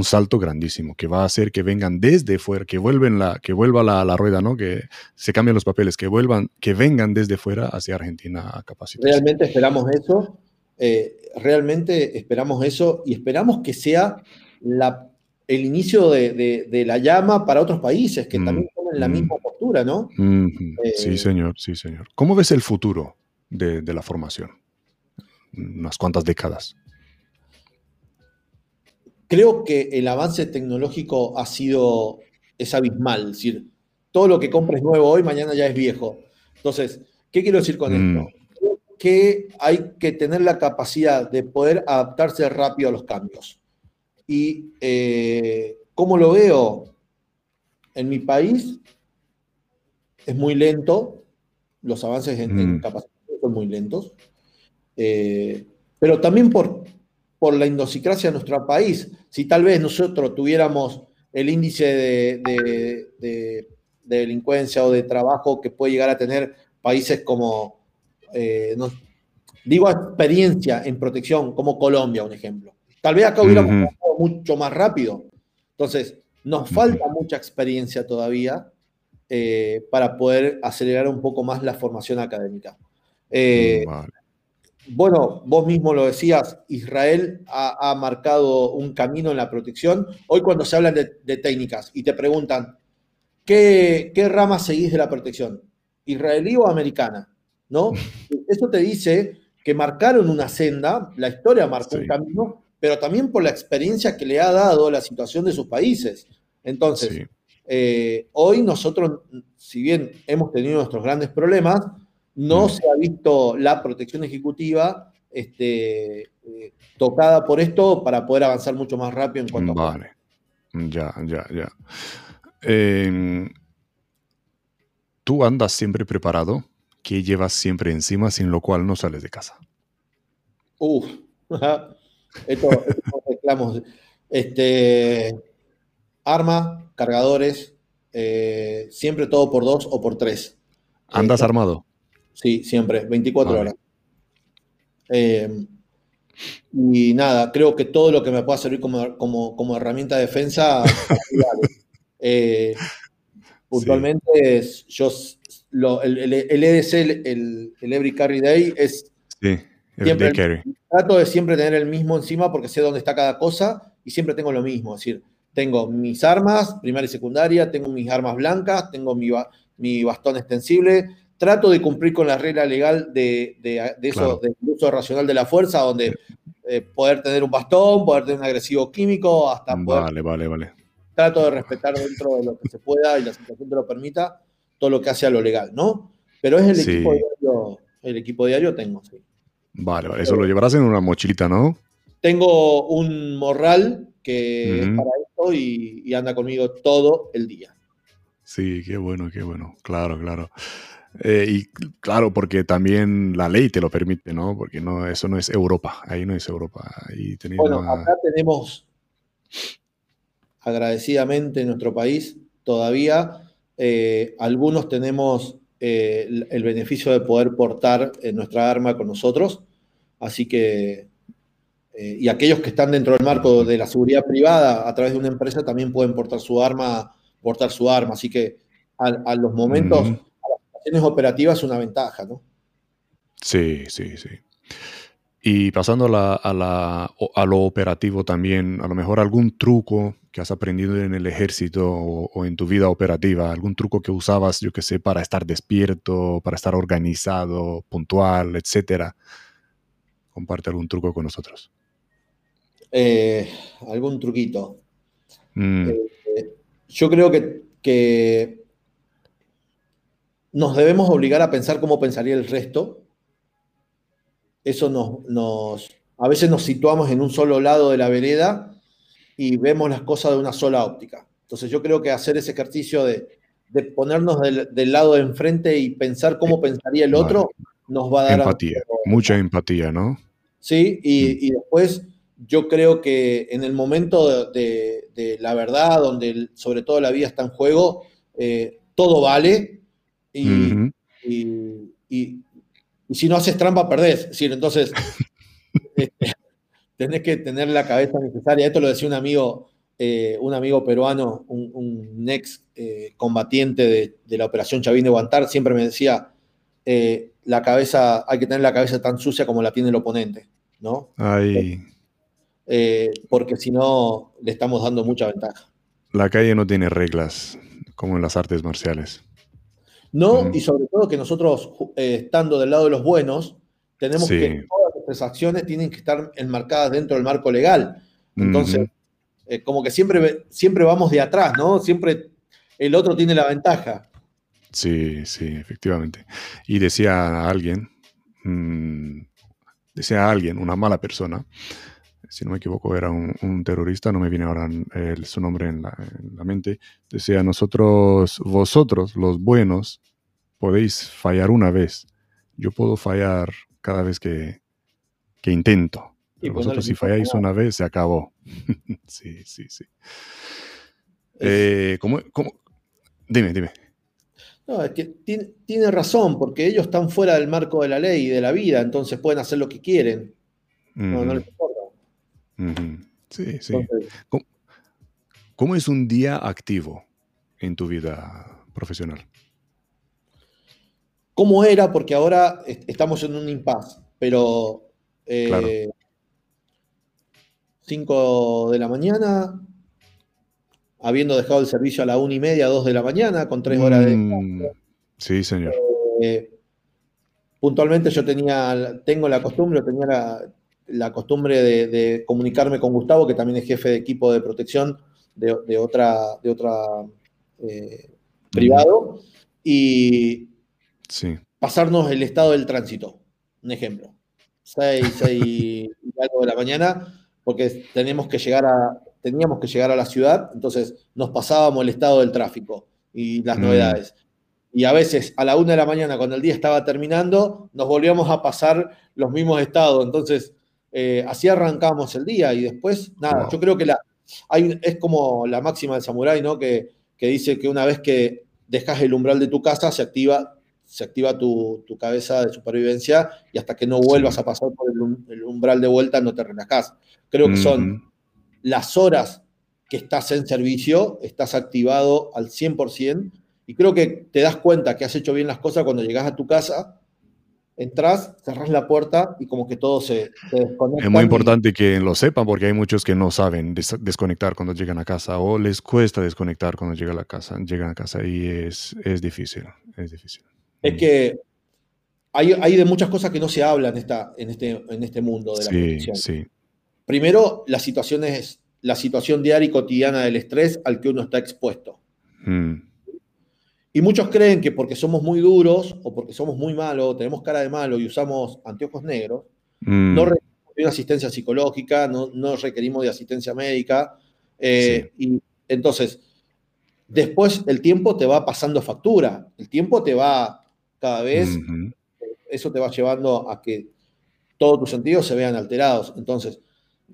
salto grandísimo, que va a hacer que vengan desde fuera, que vuelven la, que vuelva la, la, rueda, ¿no? Que se cambien los papeles, que vuelvan, que vengan desde fuera hacia Argentina a capacitar. Realmente esperamos eso, eh, realmente esperamos eso y esperamos que sea la, el inicio de, la llama para otros países que mm, también la mm. misma ¿no? sí, eh, señor, sí, señor. ¿Cómo ves el futuro de, la formación? Unas cuantas décadas. Creo que el avance tecnológico ha sido, es abismal, es decir, todo lo que compres nuevo hoy, mañana ya es viejo. Entonces, ¿qué quiero decir con mm. esto? Que hay que tener la capacidad de poder adaptarse rápido a los cambios. Y eh, ¿cómo lo veo? En mi país es muy lento, los avances en, mm. capacitación son muy lentos, eh, pero también por, por la indosicracia de nuestro país. Si tal vez nosotros tuviéramos el índice de, delincuencia o de trabajo que puede llegar a tener países como, eh, digo experiencia en protección, como Colombia, un ejemplo. Tal vez acá hubiéramos mucho más rápido. Entonces, nos falta mucha experiencia todavía eh, para poder acelerar un poco más la formación académica. Eh, bueno, vos mismo lo decías, Israel ha, marcado un camino en la protección. Hoy cuando se hablan de, técnicas y te preguntan, ¿qué, ¿qué, rama seguís de la protección? ¿Israelí o americana? ¿No? Eso te dice que marcaron una senda, la historia marcó un camino, pero también por la experiencia que le ha dado la situación de sus países. Entonces, eh, hoy nosotros, si bien hemos tenido nuestros grandes problemas, no mm. se ha visto la protección ejecutiva este, eh, tocada por esto para poder avanzar mucho más rápido en cuanto vale. Ya, ya, ya. Em, ¿Tú andas siempre preparado? ¿Qué llevas siempre encima sin lo cual no sales de casa? Uf, esto, reclamos. Este, arma, cargadores, eh, siempre todo por dos o por tres. ¿Andas eh, armado? Sí, siempre, 24 horas. Eh, Y nada, creo que todo lo que me pueda servir como, como, herramienta de defensa, eh, puntualmente, yo el, el, EDC, el, Every Carry Day, es sí, siempre, carry. trato de siempre tener el mismo encima porque sé dónde está cada cosa y siempre tengo lo mismo. Es decir, tengo mis armas, primaria y secundaria, tengo mis armas blancas, tengo mi, mi bastón extensible, trato de cumplir con la regla legal de, eso, del uso racional de la fuerza, donde eh, poder tener un bastón, poder tener un agresivo químico, hasta poder... Vale, vale, vale. Trato de respetar dentro de lo que se pueda y la situación te lo permita, todo lo que hace a lo legal, ¿no? Pero es el equipo diario, el equipo diario tengo, sí. Vale, vale, eso lo llevarás en una mochilita, ¿no? Tengo un morral que es para esto y anda conmigo todo el día. Sí, qué bueno, qué bueno. Claro, claro. Eh, y claro, porque también la ley te lo permite, ¿no? Porque no, eso no es Europa, ahí no es Europa. Ahí bueno, acá tenemos, agradecidamente en nuestro país, todavía eh, algunos tenemos eh, el, beneficio de poder portar nuestra arma con nosotros, así que, y aquellos que están dentro del marco de la seguridad privada a través de una empresa también pueden portar su arma, portar su arma, así que a, los momentos operativas es una ventaja, ¿no? Sí, sí, sí. Y pasando a, lo operativo también, a lo mejor algún truco que has aprendido en el ejército o, en tu vida operativa, algún truco que usabas, yo que sé, para estar despierto, para estar organizado, puntual, etcétera. Comparte algún truco con nosotros. Eh, algún truquito. Mm. Eh, yo creo que, que nos debemos obligar a pensar cómo pensaría el resto. Eso nos, a veces nos situamos en un solo lado de la vereda y vemos las cosas de una sola óptica. Entonces yo creo que hacer ese ejercicio de, ponernos del, lado de enfrente y pensar cómo pensaría el otro nos va a dar... Empatía, mucha empatía, ¿no? Sí, y, mm. después yo creo que en el momento de, la verdad, donde sobre todo la vida está en juego, eh, todo vale y, si no haces trampa, perdés. entonces, este, tenés que tener la cabeza necesaria. Esto lo decía un amigo, eh, un amigo peruano, un, ex eh, combatiente de, la operación Chavín de Guantar, siempre me decía, la cabeza, hay que tener la cabeza tan sucia como la tiene el oponente, ¿no? Porque si no, le estamos dando mucha ventaja. La calle no tiene reglas, como en las artes marciales. ¿no? Y sobre todo que nosotros, eh, estando del lado de los buenos, tenemos que todas nuestras acciones tienen que estar enmarcadas dentro del marco legal. Entonces, eh, como que siempre, siempre vamos de atrás, ¿no? Siempre el otro tiene la ventaja. Sí, sí, efectivamente. Y decía alguien, mm, decía alguien, una mala persona, si no me equivoco era un, terrorista, no me viene ahora su nombre en la, en la, mente, decía, nosotros, vosotros, los buenos, podéis fallar una vez. Yo puedo fallar cada vez que, intento. Pero vosotros si falláis una vez, se acabó. sí, sí, sí. Eh, ¿cómo, Dime, dime. No, es que tiene, razón, porque ellos están fuera del marco de la ley y de la vida, entonces pueden hacer lo que quieren. No, les importa. Sí, sí. ¿Cómo es un día activo en tu vida profesional? cómo era, porque ahora estamos en un impasse, pero 5 eh, de la mañana, habiendo dejado el servicio a la una y media, 2 de la mañana, con tres horas de... Mm, sí, señor. Eh, puntualmente yo tenía, tengo la costumbre, tenía la, costumbre de, comunicarme con Gustavo, que también es jefe de equipo de protección de, otra, de otra eh, privado, y pasarnos el estado del tránsito. Un ejemplo. 6, 6 y algo de la mañana, porque tenemos que llegar a, teníamos que llegar a la ciudad, entonces nos pasábamos el estado del tráfico y las mm. novedades. Y a veces a la una de la mañana, cuando el día estaba terminando, nos volvíamos a pasar los mismos estados. Entonces, eh, así arrancamos el día y después, nada, yo creo que la, hay, es como la máxima del samurái, ¿no? Que, que dice que una vez que dejas el umbral de tu casa, se activa se activa tu, cabeza de supervivencia y hasta que no vuelvas a pasar por el, umbral de vuelta no te relajas. Creo que son las horas que estás en servicio, estás activado al 100% y creo que te das cuenta que has hecho bien las cosas cuando llegas a tu casa, entras, cerras la puerta y como que todo se, desconecta. Es muy importante que lo sepan porque hay muchos que no saben desconectar cuando llegan a casa o les cuesta desconectar cuando llegan a la casa, llegan a casa y es, es difícil, es difícil. Es que hay, hay, de muchas cosas que no se hablan en, esta, en, este, en este mundo de la sí, Sí. Primero, la situación es la situación diaria y cotidiana del estrés al que uno está expuesto. Mm. Y muchos creen que porque somos muy duros o porque somos muy malos, tenemos cara de malo y usamos anteojos negros, mm. no requerimos de una asistencia psicológica, no, no requerimos de asistencia médica. Eh, y entonces, después el tiempo te va pasando factura, el tiempo te va cada vez, eso te va llevando a que todos tus sentidos se vean alterados. Entonces,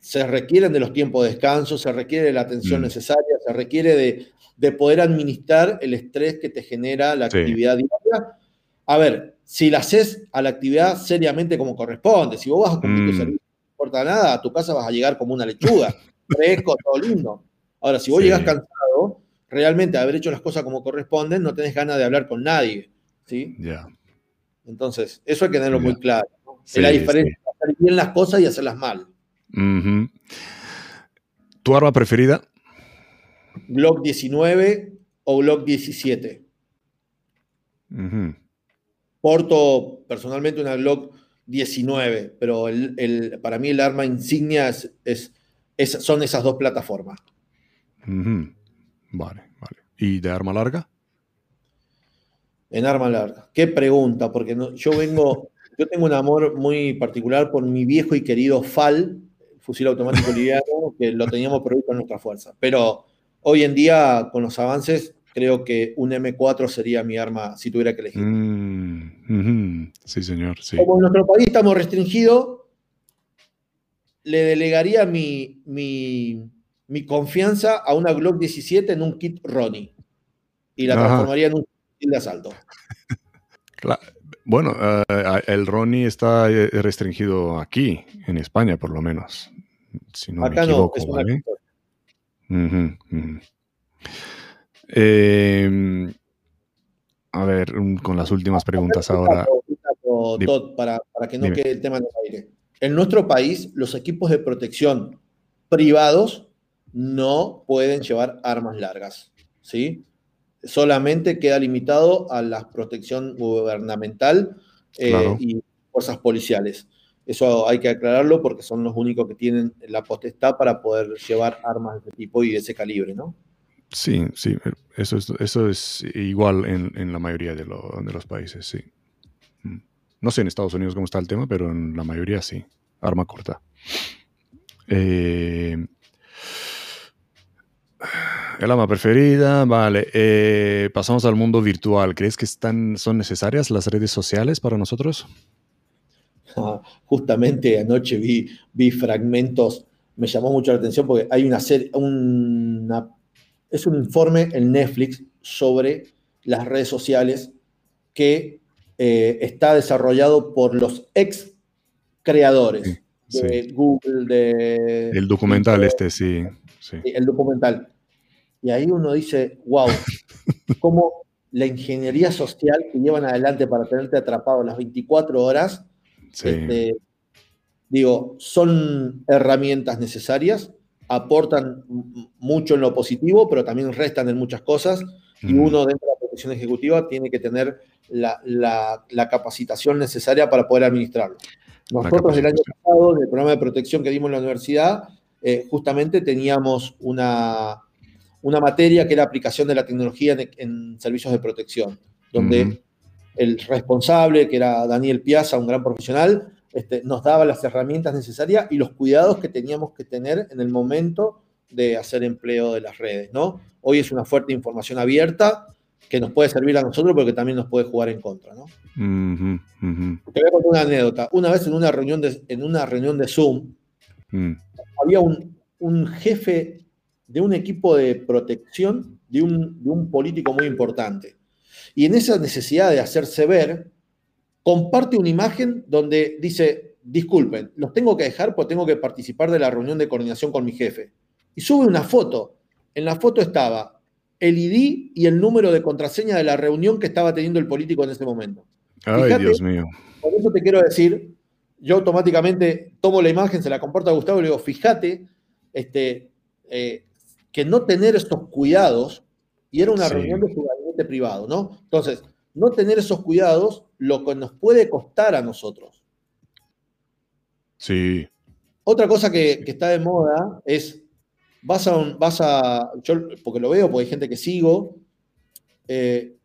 se requieren de los tiempos de descanso, se requiere de la atención mm. necesaria, se requiere de de poder administrar el estrés que te genera la actividad diaria. A ver, si la haces a la actividad seriamente como corresponde, si vos vas a cumplir tu mm. servicio, no importa nada, a tu casa vas a llegar como una lechuga, fresco, todo lindo. Ahora, si vos llegas cansado, realmente haber hecho las cosas como corresponden, no tenés ganas de hablar con nadie. ¿sí? Ya. Entonces, eso hay que tenerlo muy claro. es la diferencia entre hacer bien las cosas y hacerlas mal. ¿Tu arma preferida? Glock 19 o Glock 17. Porto personalmente una Glock 19, pero el, para mí el arma insignia es, son esas dos plataformas. Vale, vale. ¿Y de arma larga? En arma larga. Qué pregunta, porque yo vengo, yo tengo un amor muy particular por mi viejo y querido FAL, fusil automático liviano, que lo teníamos previsto en nuestra fuerza. Pero Hoy en día, con los avances, creo que un M4 sería mi arma si tuviera que elegir. Mm, sí, señor. Como en nuestro país estamos restringidos, le delegaría mi, mi, confianza a una Glock 17 en un kit Ronnie y la transformaría en un kit de asalto. Bueno, eh, el Ronnie está eh, restringido aquí, en España por lo menos. Si no Acá me equivoco, no, es una Em, a ver, con las últimas preguntas ahora. para, que no quede el tema en el aire. En nuestro país, los equipos de protección privados no pueden llevar armas largas, ¿sí? Solamente queda limitado a la protección gubernamental eh, y fuerzas policiales. Eso hay que aclararlo porque son los únicos que tienen la potestad para poder llevar armas de este tipo y de ese calibre, ¿no? Sí, sí, eso es, eso es igual en, la mayoría de, los países, sí. Mm. No sé en Estados Unidos cómo está el tema, pero en la mayoría sí, arma corta. Eh, el preferida, vale. Eh, pasamos al mundo virtual. ¿Crees que están, son necesarias las redes sociales para nosotros? Justamente anoche vi, vi fragmentos, me llamó mucho la atención porque hay una serie, una, es un informe en Netflix sobre las redes sociales que eh, está desarrollado por los ex creadores de Google, de... El documental este, sí, sí. El documental. Y ahí uno dice, wow, cómo la ingeniería social que llevan adelante para tenerte atrapado las 24 horas este, digo, son herramientas necesarias, aportan mucho en lo positivo, pero también restan en muchas cosas. Y mm. uno dentro de la protección ejecutiva tiene que tener la, capacitación necesaria para poder administrarlo. Nosotros el año pasado, en el programa de protección que dimos en la universidad, eh, justamente teníamos una, una materia que era aplicación de la tecnología en, servicios de protección, donde el responsable, que era Daniel Piazza, un gran profesional, este, nos daba las herramientas necesarias y los cuidados que teníamos que tener en el momento de hacer empleo de las redes, ¿no? Hoy es una fuerte información abierta que nos puede servir a nosotros, pero que también nos puede jugar en contra, ¿no? Te voy a contar una anécdota. Una vez en una reunión de, en una reunión de Zoom, mm. había un, jefe de un equipo de protección de un, de un político muy importante. Y en esa necesidad de hacerse ver, comparte una imagen donde dice, disculpen, los tengo que dejar porque tengo que participar de la reunión de coordinación con mi jefe. Y sube una foto. En la foto estaba el ID y el número de contraseña de la reunión que estaba teniendo el político en ese momento. Ay, Dios mío. Por eso te quiero decir, yo automáticamente tomo la imagen, se la comparto a Gustavo y le digo, fíjate este, eh, que no tener estos cuidados, y era una reunión de su gabinete privado, ¿no? Entonces, no tener esos cuidados, lo que nos puede costar a nosotros. Sí. Otra cosa que, está de moda es, vas a, un, vas a, yo porque lo veo, porque hay gente que sigo, eh,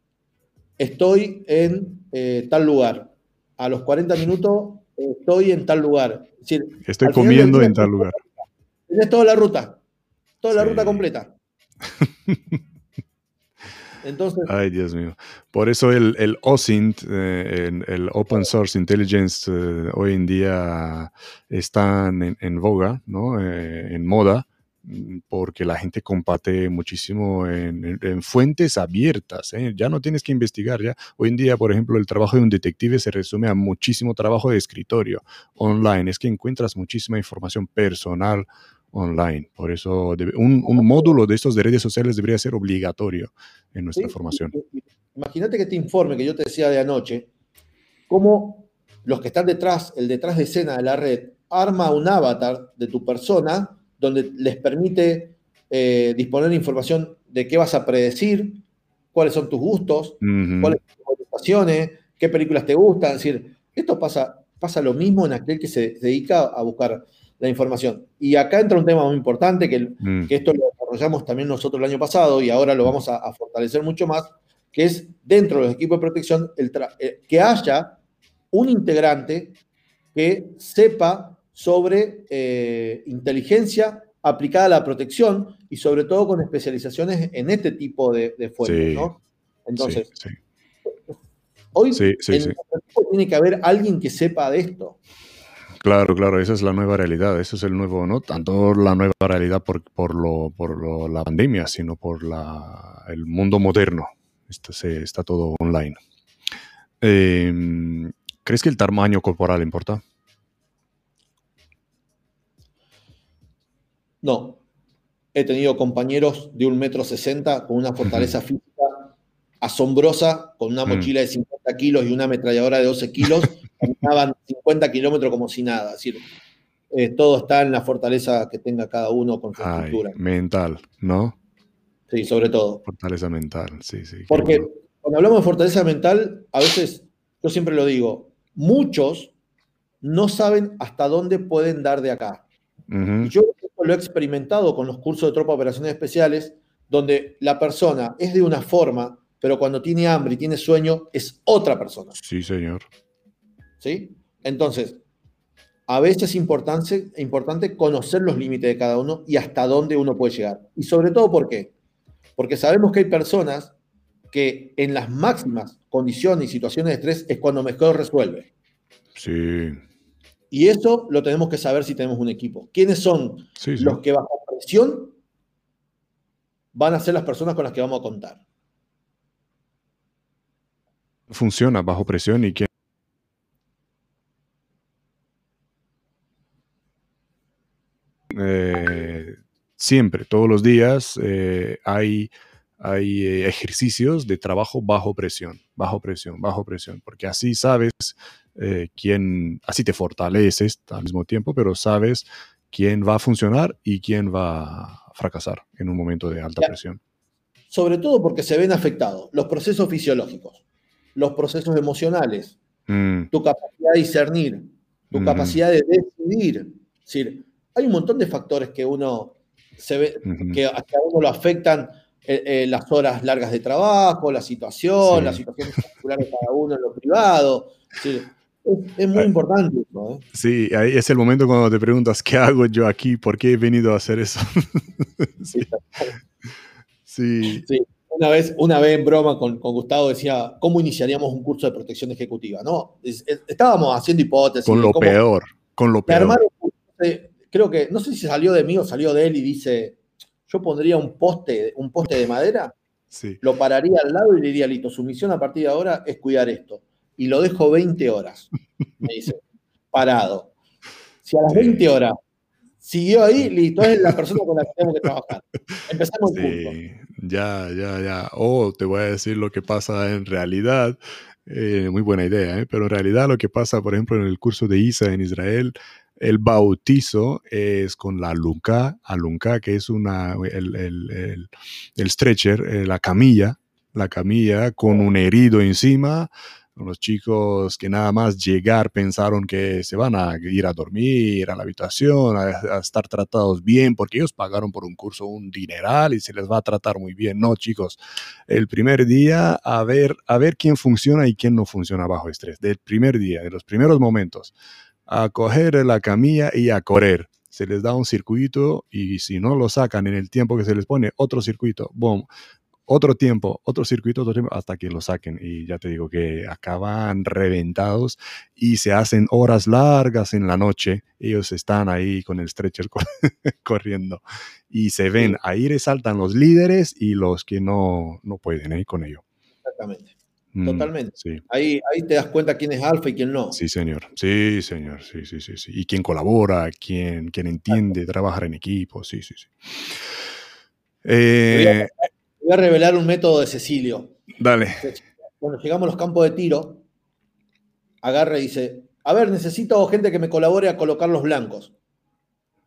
estoy en eh, tal lugar. A los 40 minutos estoy en tal lugar. estoy comiendo en tal lugar. Tienes toda la ruta, toda la ruta completa. Entonces, Ay, Dios mío. Por eso el, el OSINT, eh, el Open Source Intelligence, eh, hoy en día están en, en boga, ¿no? Eh, en moda, porque la gente comparte muchísimo en, en fuentes abiertas. Ya no tienes que investigar. Ya. Hoy en día, por ejemplo, el trabajo de un detective se resume a muchísimo trabajo de escritorio online. Es que encuentras muchísima información personal online. Por eso un, módulo de estos de redes sociales debería ser obligatorio en nuestra formación. Imagínate que te informe que yo te decía de anoche, cómo los que están detrás, el detrás de escena de la red, arma un avatar de tu persona donde les permite eh, disponer de información de qué vas a predecir, cuáles son tus gustos, cuáles son tus motivaciones, qué películas te gustan. Es decir, esto pasa, pasa lo mismo en aquel que se dedica a buscar la información. Y acá entra un tema muy importante, que, mm. que esto lo desarrollamos también nosotros el año pasado y ahora lo vamos a, fortalecer mucho más, que es dentro de los equipos de protección el eh, que haya un integrante que sepa sobre eh, inteligencia aplicada a la protección y sobre todo con especializaciones en este tipo de, de. Entonces, hoy tiene que haber alguien que sepa de esto. Claro, claro, esa es la nueva realidad, eso es el nuevo, no tanto la nueva realidad por, por, lo, por la pandemia, sino por la, el mundo moderno. Está, se, está todo online. Em, ¿Crees que el tamaño corporal importa? No. He tenido compañeros de un metro sesenta con una fortaleza física asombrosa, con una mm. mochila de 50 kilos y una ametralladora de 12 kilos, caminaban 50 kilómetros como si nada. Es decir, eh, todo está en la fortaleza que tenga cada uno con su estructura. Mental, ¿no? Sí, sobre todo. Fortaleza mental, sí, sí. Porque cuando hablamos de fortaleza mental, a veces, yo siempre lo digo, muchos no saben hasta dónde pueden dar de acá. Yo lo he experimentado con los cursos de tropa de operaciones especiales, donde la persona es de una forma, pero cuando tiene hambre y tiene sueño, es otra persona. Sí, señor. ¿sí? Entonces, a veces es importante, importante conocer los límites de cada uno y hasta dónde uno puede llegar. Y sobre todo, ¿por qué? Porque sabemos que hay personas que en las máximas condiciones y situaciones de estrés es cuando mejor resuelve. Sí. Y eso lo tenemos que saber si tenemos un equipo. ¿Quiénes son los que bajo presión van a ser las personas con las que vamos a contar? Funciona bajo presión y quién Eh, siempre, todos los días eh, hay, hay eh, ejercicios de trabajo bajo presión, bajo presión, bajo presión, porque así sabes quién, así te fortaleces al mismo tiempo, pero sabes quién va a funcionar y quién va a fracasar en un momento de alta presión. Sobre todo porque se ven afectados los procesos fisiológicos, los procesos emocionales, mm. tu capacidad de discernir, tu capacidad de decidir. Es decir, hay un montón de factores que uno se ve, que a uno lo afectan eh, eh, las horas largas de trabajo, la situación, la situación particular de cada uno en lo privado. es, muy importante. ¿eh? Sí, ahí es el momento cuando te preguntas, ¿qué hago yo aquí? ¿Por qué he venido a hacer eso? sí. sí. Una vez, una vez en broma con, Gustavo decía, ¿cómo iniciaríamos un curso de protección ejecutiva? ¿no? estábamos haciendo hipótesis. Con lo peor, con lo peor creo que, no sé si salió de mí o salió de él y dice, yo pondría un poste, un poste de madera sí. lo pararía al lado y le diría, listo, su misión a partir de ahora es cuidar esto. Y lo dejo 20 horas, me dice, parado. Si a las 20 horas siguió ahí, listo, es la persona con la que tenemos que trabajar. Empezamos sí, Ya, ya, ya. O te voy a decir lo que pasa en realidad. Eh, muy buena idea, ¿eh? pero en realidad lo que pasa, por ejemplo, en el curso de ISA en Israel, el bautizo es con la alunca, alunca que es una, el, el, el stretcher, eh, la camilla, la camilla con un herido encima, los chicos que nada más llegar pensaron que se van a ir a dormir a la habitación, a, estar tratados bien, porque ellos pagaron por un curso un dineral y se les va a tratar muy bien. No, chicos, el primer día a ver, a ver quién funciona y quién no funciona bajo estrés. Del primer día, de los primeros momentos, a coger la camilla y a correr. Se les da un circuito y si no lo sacan en el tiempo que se les pone, otro circuito, boom, otro tiempo, otro circuito, otro tiempo, hasta que lo saquen. Y ya te digo que acaban reventados y se hacen horas largas en la noche. Ellos están ahí con el stretcher corriendo y se ven, ahí resaltan los líderes y los que no, no pueden ir ¿eh? con ello. Exactamente. Mm, Totalmente. Sí. Ahí, ahí te das cuenta quién es alfa y quién no. Sí, señor. Sí, señor. Sí, sí, sí. sí. Y quién colabora, quién, quién entiende trabajar en equipo. Sí, sí, sí. Eh, Voy a revelar un método de Cecilio. Dale. Cuando llegamos a los campos de tiro, agarra y dice, a ver, necesito gente que me colabore a colocar los blancos.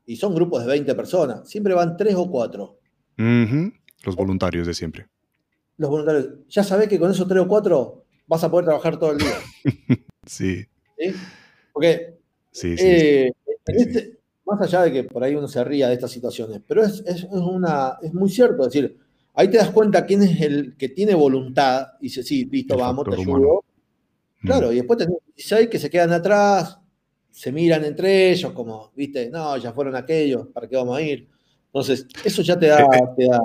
Y son grupos de 20 personas. Siempre van tres o cuatro. Los voluntarios de siempre. Los voluntarios. Ya sabés que con esos tres o cuatro vas a poder trabajar todo el día. sí. ¿Sí? Porque sí, sí, eh, este, más allá de que por ahí uno se ría de estas situaciones, pero es, es, una, es muy cierto decir, Ahí te das cuenta quién es el que tiene voluntad y dice, sí, listo, vamos, te ayudo. Claro, mm. y después tenés 16 que se quedan atrás, se miran entre ellos, como, viste, no, ya fueron aquellos, ¿para qué vamos a ir? Entonces, eso ya te da, eh, te da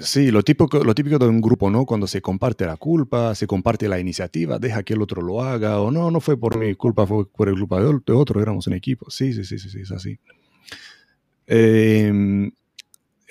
Sí, lo típico, lo típico de un grupo, ¿no? Cuando se comparte la culpa, se comparte la iniciativa, deja que el otro lo haga, o no, no fue por mi culpa, fue por el culpa de otro, éramos un equipo. Sí, sí, sí, sí, sí es así. Eh,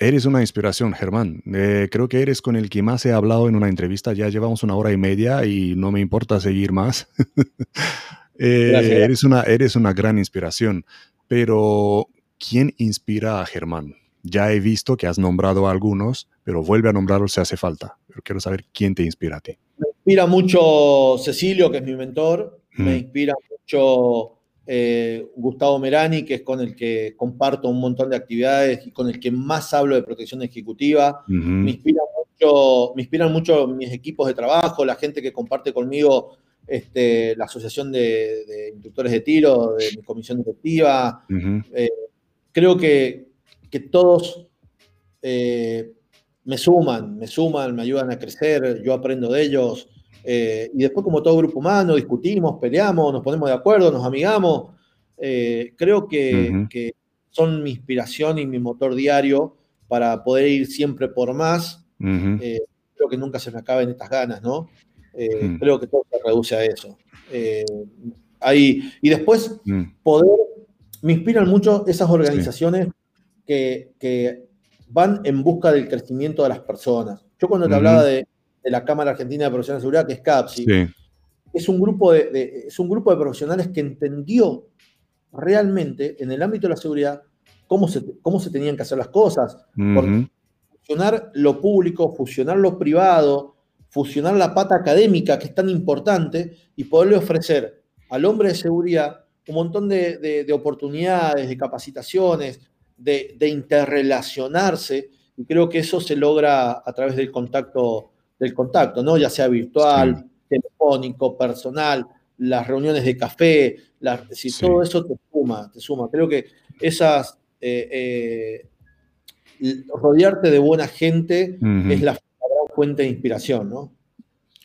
Eres una inspiración, Germán. Eh, creo que eres con el que más he hablado en una entrevista. Ya llevamos una hora y media y no me importa seguir más. Eh, eres, una, eres una gran inspiración. Pero, ¿quién inspira a Germán? Ya he visto que has nombrado a algunos, pero vuelve a nombrarlos si hace falta. Pero quiero saber quién te inspira a ti. Me inspira mucho Cecilio, que es mi mentor. Me inspira mucho eh, Gustavo Merani, que es con el que comparto un montón de actividades y con el que más hablo de protección ejecutiva. me, inspiran mucho, me inspiran mucho mis equipos de trabajo, la gente que comparte conmigo este, la Asociación de, Instructores de Tiro, de mi comisión directiva. Eh, creo que, que todos eh, me suman, me suman, me ayudan a crecer, yo aprendo de ellos. Eh, y después, como todo grupo humano, discutimos, peleamos, nos ponemos de acuerdo, nos amigamos. Eh, creo que, son mi inspiración y mi motor diario para poder ir siempre por más. Eh, creo que nunca se me acaben estas ganas, ¿no? Creo que todo se reduce a eso. Ahí, y después, mm. poder, me inspiran mucho esas organizaciones que, que, van en busca del crecimiento de las personas. Yo cuando te hablaba de, de la Cámara Argentina de Profesionales de Seguridad, que es CAPSI, es, un grupo de, es un grupo de profesionales que entendió realmente en el ámbito de la seguridad cómo se, cómo se tenían que hacer las cosas. fusionar lo público, fusionar lo privado, fusionar la pata académica, que es tan importante, y poderle ofrecer al hombre de seguridad un montón de, oportunidades, de capacitaciones, de, de, interrelacionarse, y creo que eso se logra a través del contacto del contacto, ¿no? Ya sea virtual, telefónico, personal, las reuniones de café, si todo eso te suma, te suma. Creo que esas, eh, eh, rodearte de buena gente es la, gran fuente de inspiración, ¿no?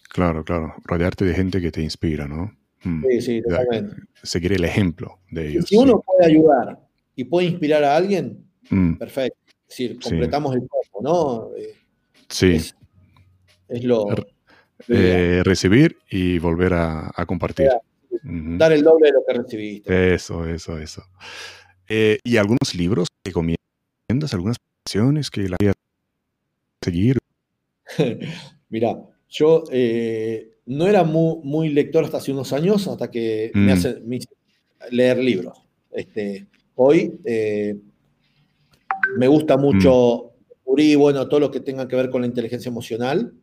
Claro, claro, rodearte de gente que te inspira, ¿no? Mm. Sí, sí, totalmente. Seguir el ejemplo de ellos. Si uno puede ayudar y puede inspirar a alguien, mm. perfecto. Es decir, completamos el cuerpo, ¿no? Eh, sí. Es lo. Eh, recibir y volver a, compartir. Dar el doble de lo que recibiste. Eso, eso, eso. Eh, ¿Y algunos libros que comienzas? ¿Algunas acciones que la seguir? Mira, yo eh, no era muy, lector hasta hace unos años, hasta que me mm. hace leer libros. Este, hoy eh, me gusta mucho mm. bueno, todo lo que tenga que ver con la inteligencia emocional.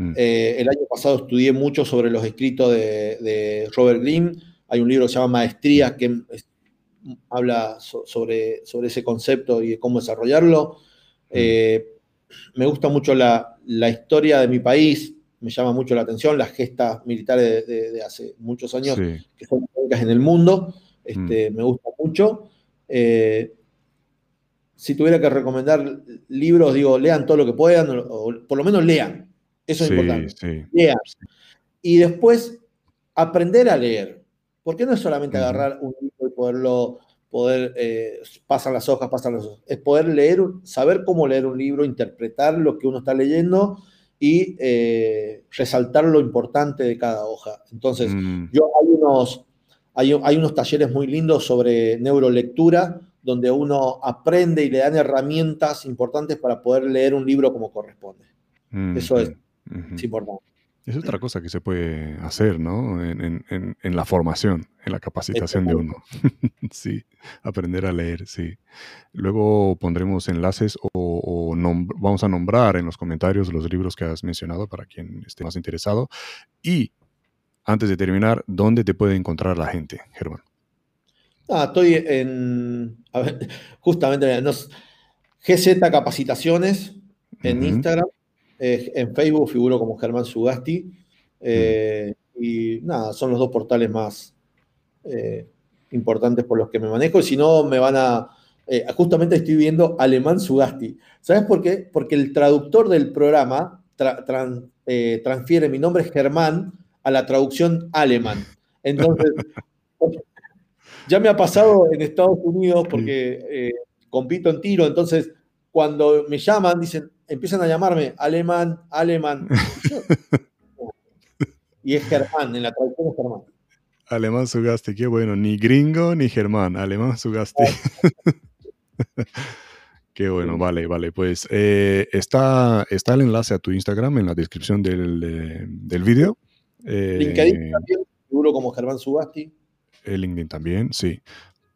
Mm. Eh, el año pasado estudié mucho sobre los escritos de, Robert Greene. Hay un libro que se llama Maestría que habla sobre, sobre ese concepto y cómo desarrollarlo. me gusta mucho la, la historia de mi país, me llama mucho la atención, las gestas militares de, hace muchos años, que son únicas en el mundo, este, mm. me gusta mucho. Eh, si tuviera que recomendar libros, digo, lean todo lo que puedan, o, por lo menos lean. Eso es importante. Lean. Y después, aprender a leer. Porque no es solamente agarrar un libro y poderlo, poder, eh, pasan las hojas, pasan las hojas. Es poder leer, saber cómo leer un libro, interpretar lo que uno está leyendo y eh, resaltar lo importante de cada hoja. Entonces, mm. yo hay unos, hay, unos talleres muy lindos sobre neurolectura, donde uno aprende y le dan herramientas importantes para poder leer un libro como corresponde. Mm, Eso es, es importante. Es otra cosa que se puede hacer, ¿no? En, la formación, en la capacitación de uno. sí, aprender a leer, sí. Luego pondremos enlaces o, vamos a nombrar en los comentarios los libros que has mencionado para quien esté más interesado. Y antes de terminar, ¿dónde te puede encontrar la gente, Germán? Ah, estoy en, justamente, GZ Capacitaciones en Instagram en Facebook figuro como Germán Sugasti. Eh, y nada, son los dos portales más eh, importantes por los que me manejo. Y si no, me van a. Eh, justamente estoy viendo Alemán Sugasti. ¿Sabes por qué? Porque el traductor del programa transfiere mi nombre Germán a la traducción alemán. Entonces, ya me ha pasado en Estados Unidos porque compito en tiro. Entonces, cuando me llaman, dicen, empiezan a llamarme alemán, alemán. y es Germán, en la traducción es Germán. Alemán Sugasti, qué bueno, ni gringo ni Germán, alemán Sugasti. qué bueno, vale, vale. Pues eh, está, está el enlace a tu Instagram en la descripción del, del vídeo. Eh, LinkedIn también, seguro como Germán Sugasti. El LinkedIn también, sí.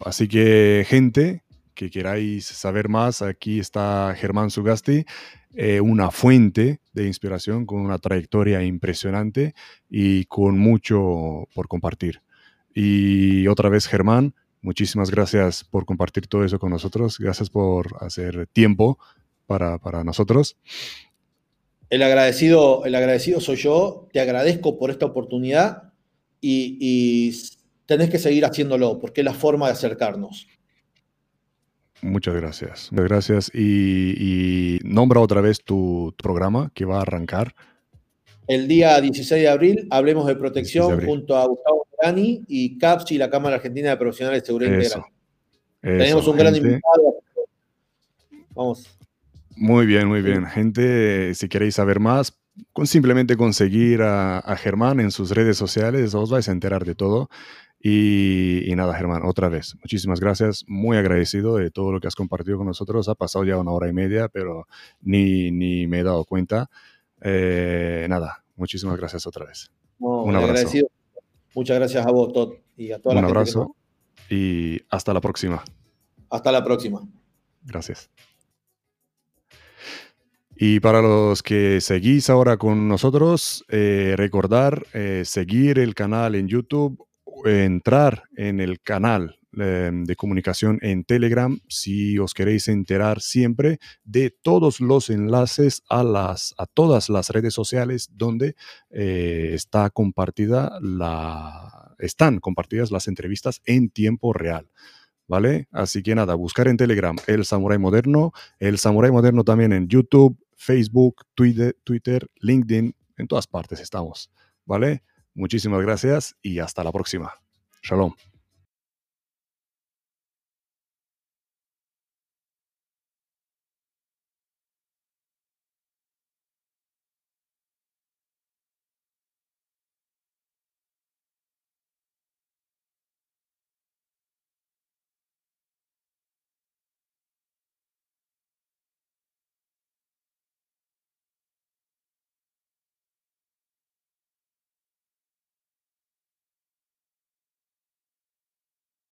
Así que, gente, que queráis saber más, aquí está Germán Sugasti. Eh, una fuente de inspiración con una trayectoria impresionante y con mucho por compartir. Y otra vez, Germán, muchísimas gracias por compartir todo eso con nosotros. Gracias por hacer tiempo para, nosotros. El agradecido, el agradecido soy yo. Te agradezco por esta oportunidad y, y tenés que seguir haciéndolo porque es la forma de acercarnos. Muchas gracias. Muchas gracias. Y, nombra otra vez tu, programa que va a arrancar. El día 16 de abril hablemos de protección junto a Gustavo Morani y CAPS y la Cámara Argentina de Profesionales de Seguridad Integral. Tenemos un gran invitado. Vamos. Muy bien, muy bien. Gente, si queréis saber más, con simplemente conseguir a, a Germán en sus redes sociales, os vais a enterar de todo. Y, nada, Germán, otra vez, muchísimas gracias, muy agradecido de todo lo que has compartido con nosotros. Ha pasado ya una hora y media, pero ni, ni me he dado cuenta. Eh, nada, muchísimas gracias otra vez. Un abrazo. Agradecido. Muchas gracias a vos, Todd, y a toda Un abrazo y hasta la próxima. Hasta la próxima. Gracias. Y para los que seguís ahora con nosotros, eh, recordar eh, seguir el canal en YouTube entrar en el canal em, de comunicación en Telegram si os queréis enterar siempre de todos los enlaces a, las, a todas las redes sociales donde eh, está compartida la, están compartidas las entrevistas en tiempo real. ¿Vale? Así que nada, buscar en Telegram el Samurai Moderno, el Samurai Moderno también en YouTube, Facebook, Twitter, Twitter, LinkedIn, en todas partes estamos. ¿Vale? Muchísimas gracias y hasta la próxima. Shalom.